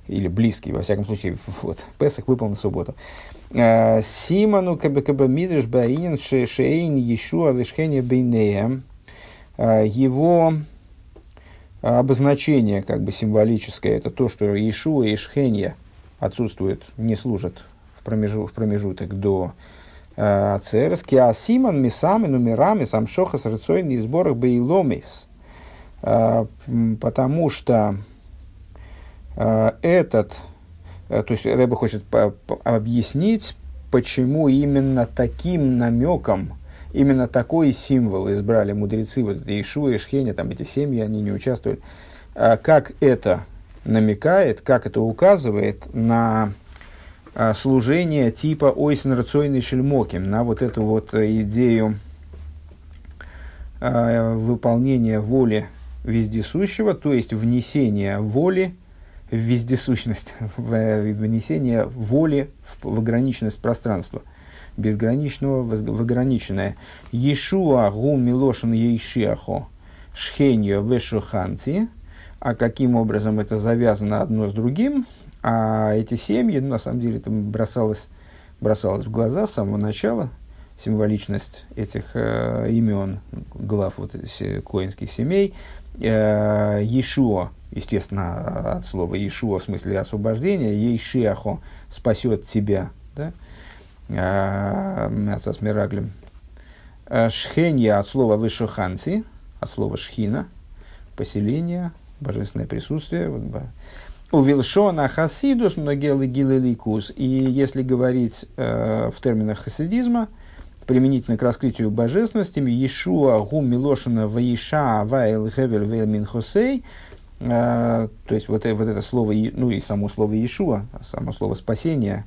или близкий, во всяком случае, вот, Песах выпал на субботу. Э, Симону кабекаба мидриш баинин шейн Ешуа вишхене бейнея. Э, его обозначение, как бы символическое, это то, что Ешуа и Шхенья отсутствуют, не служат в, промежу, в промежуток до э, Ацерес. Киасиман мисами нумерами самшохас рыцойный сборах бейломис. А, потому что а, этот, э, то есть Рэба хочет объяснить, почему именно таким намеком, именно такой символ избрали мудрецы, вот это Ишуа и Шхеня, там эти семьи, они не участвуют, а как это намекает, как это указывает на служение типа ойсен рацойный шельмоким, на вот эту вот идею выполнения воли вездесущего, то есть внесение воли в вездесущность, внесение воли в, в ограниченность пространства, безграничного в ограниченное. Ешуа гу милошин ейшиахо шхеньо вешуханти, а каким образом это завязано одно с другим, а эти семьи, ну, на самом деле, это бросалось, бросалось в глаза с самого начала, символичность этих э, имен глав вот, коинских семей, э, Ешуа, естественно, от слова Ешуа в смысле освобождения, Ейшиахо спасет тебя, да, э, с Мираглем. Э, Шхенья от слова вышуханци, от слова шхина, поселение, божественное присутствие. У Вилшона хасидус многелы гилеликус. И если говорить э, в терминах хасидизма, применительно к раскрытию божественности, Иешуа гу милошина ваиша вайл хевель вейл минхосей, а, то есть вот, вот это слово, ну и само слово Иешуа, само слово спасение,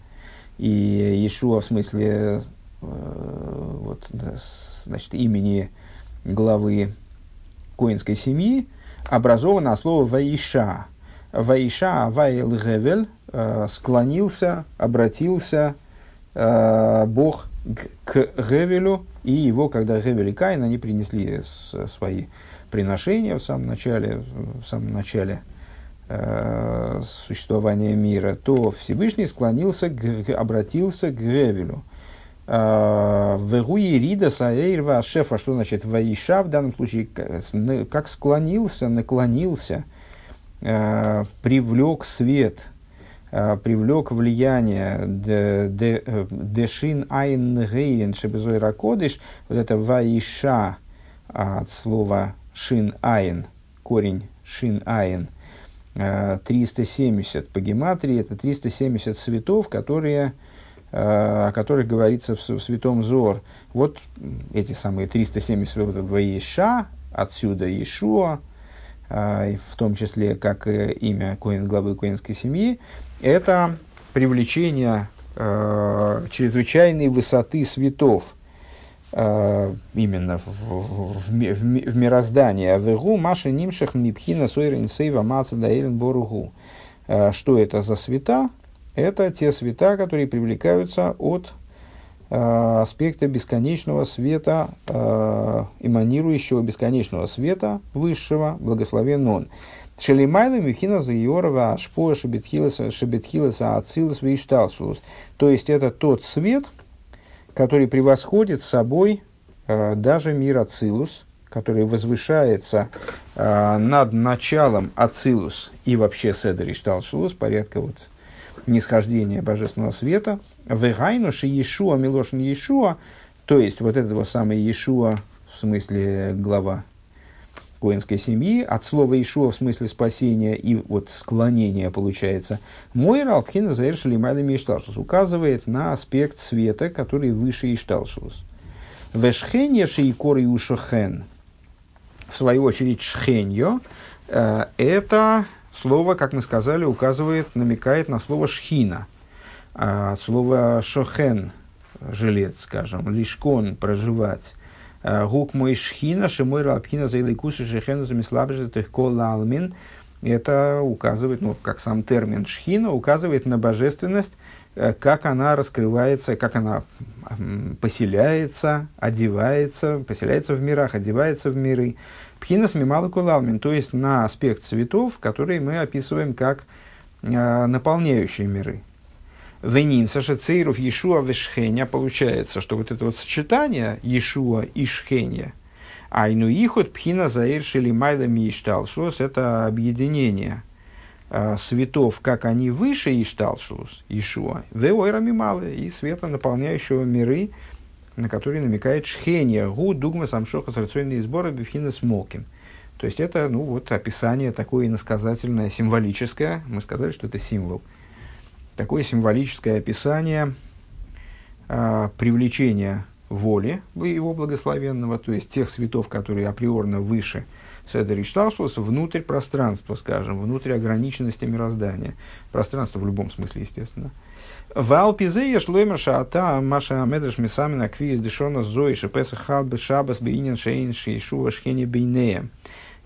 и Иешуа в смысле э, вот, значит, имени главы коинской семьи, образовано от слова «ваиша». «Ваиша» «вайл гевель» э, склонился, обратился э, Бог к, Гевелю, и его, когда Гевель и Каин, они принесли свои приношения в самом начале, в самом начале э, существования мира, то Всевышний склонился, к, обратился к Гевелю. Э, Вегуи Рида Саэйрва Шефа, что значит Ваиша в данном случае, как склонился, наклонился, э, привлек свет – привлек влияние Дешин Айн Гейрин Шебезой Ракодыш, вот это Ваиша от слова Шин Айн, корень Шин Айн, 370 по гематрии, это 370 цветов, которые, э, о которых говорится в, Святом Зор. Вот эти самые 370 вот Ваиша, отсюда Ишуа, э, в том числе как имя Коин, главы Коинской семьи, это привлечение э, чрезвычайной высоты светов э, именно в, в, в, в мироздании. Вегу Маша Нимшах Мипхина Сойрин Сейва Маца Даэлен Боругу. Э, что это за света? Это те света, которые привлекаются от э, аспекта бесконечного света, э, эманирующего бесконечного света высшего, благословен он. Шелимайла Михина Заиорова Ашпо Шебетхиласа Ацилас Вишталшулус. То есть это тот свет, который превосходит собой э, даже мир Ацилус, который возвышается э, над началом Ацилус и вообще Седер Ишталшулус, порядка вот нисхождения божественного света. Вегайну ши Иешуа Милошин Иешуа, то есть вот этого самого Иешуа, в смысле глава коинской семьи, от слова Ишуа в смысле спасения и вот склонения получается, мой Ралпхина завершили Майдами Ишталшус указывает на аспект света, который выше Ишталшус. Вешхенья шейкор и ушохен. В свою очередь шхеньо э, это слово, как мы сказали, указывает, намекает на слово шхина. Э, от слова шохен, жилец, скажем, лишкон, проживать. Гук мой шхина, шимой рабхина за илайкуса шехену замислабжа тихкола алмин. Это указывает, ну, как сам термин шхина, указывает на божественность, э, как она раскрывается, как она поселяется, одевается, поселяется в мирах, одевается в миры. Пхина смимала кулалмин, то есть на аспект цветов, которые мы описываем как э, наполняющие миры. Венин, Сашецейров, Ешуа, Вешхеня, получается, что вот это вот сочетание Ешуа и Шхеня, Айну Ихот, Пхина, Заир, Шелимайда, Мишталшус, это объединение э, светов, как они выше Ишталшус, Ишуа, Веойра Мималы, и света, наполняющего миры, на которые намекает Шхения, Гу, Дугма, Самшоха, Сарцойные сборы, Бифхина, Смоким. То есть это, ну, вот описание такое иносказательное, символическое. Мы сказали, что это символ – такое символическое описание а, привлечения воли его благословенного, то есть тех светов, которые априорно выше Седер Ишталшус, внутрь пространства, скажем, внутрь ограниченности мироздания. Пространство в любом смысле, естественно. В Алпизея шлоймер шаата маша амедрш мисамина квиз дешона зои шепеса халбы шабас бейнин шейн шейшува шхене бейнея.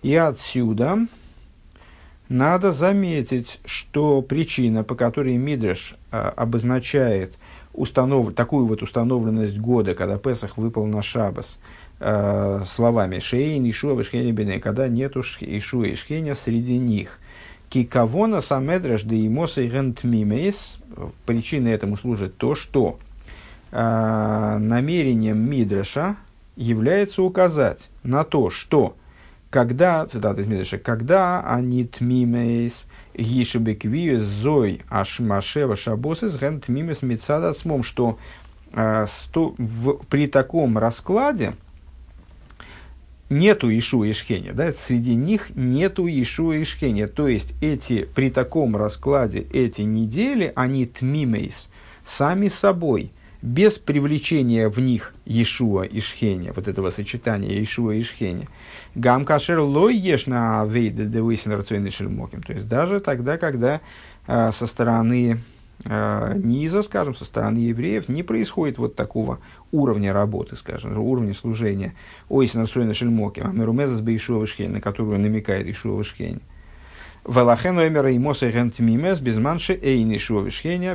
И отсюда надо заметить, что причина, по которой Мидреш а, обозначает установ... такую вот установленность года, когда Песах выпал на Шабас, а, словами «Шейн, Ишуа, Вишхеня, Бене», когда нету Ишуа и Шхеня среди них. Кикавона самедраш да имоса гентмимейс. Причиной этому служит то, что э, намерением Мидраша является указать на то, что когда, цитата из Мидраша, когда они тмимейс гишебеквию зой ашмашева шабосис ген тмимес мецада смом, что э, сто, в, при таком раскладе нету Ишу и Шхеня, да, среди них нету Ишу и Шхеня, то есть эти, при таком раскладе эти недели, они тмимейс, сами собой – без привлечения в них Иешуа и Шхеня, вот этого сочетания Иешуа и Шхеня. Гам кашер лой ешь на вейде девысин рационный шельмоким. То есть даже тогда, когда э, со стороны э, низа, скажем, со стороны евреев не происходит вот такого уровня работы, скажем, уровня служения. Ойсин рационный шельмоким. А мерумезас бы Иешуа на которую намекает Иешуа Шхеня. Валахен оймера и моса гент мимес без манши эйн Иешуа Шхеня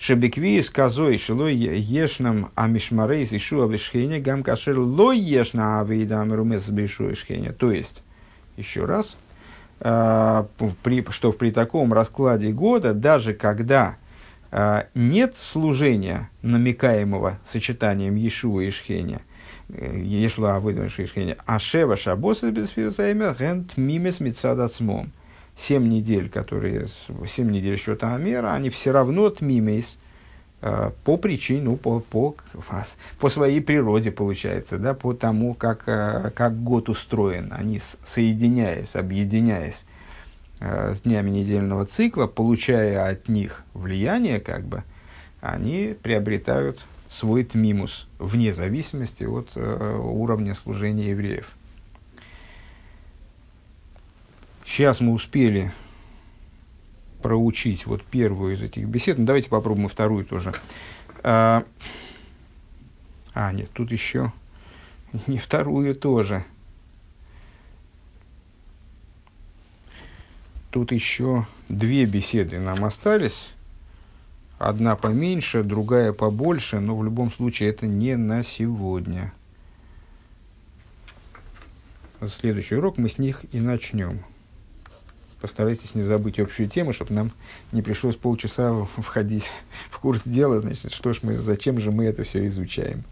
бейнеям. Шебеквиес козой шилой ешнам амишмарейс ишу авишхене гам кашер лой ешна авейдам румес бишу ишхене. То есть, еще раз, э, при, что при таком раскладе года, даже когда э, нет служения, намекаемого сочетанием Ешуа и Шхеня, Ешла выдумаешь Ишхеня, а Шева Шабос без Фирсаймер Гент Мимес Мицадацмом семь недель, которые, семь недель счета Амера, они все равно тмимейс э, по причине, ну, по, по, по своей природе, получается, да, по тому, как, э, как год устроен. Они, соединяясь, объединяясь э, с днями недельного цикла, получая от них влияние, как бы, они приобретают свой тмимус, вне зависимости от уровня служения евреев. Сейчас мы успели проучить вот первую из этих бесед. Ну, давайте попробуем вторую тоже. А, а, нет, тут еще не вторую тоже. Тут еще две беседы нам остались. Одна поменьше, другая побольше, но в любом случае это не на сегодня. Следующий урок мы с них и начнем постарайтесь не забыть общую тему, чтобы нам не пришлось полчаса входить в курс дела, значит, что ж мы, зачем же мы это все изучаем.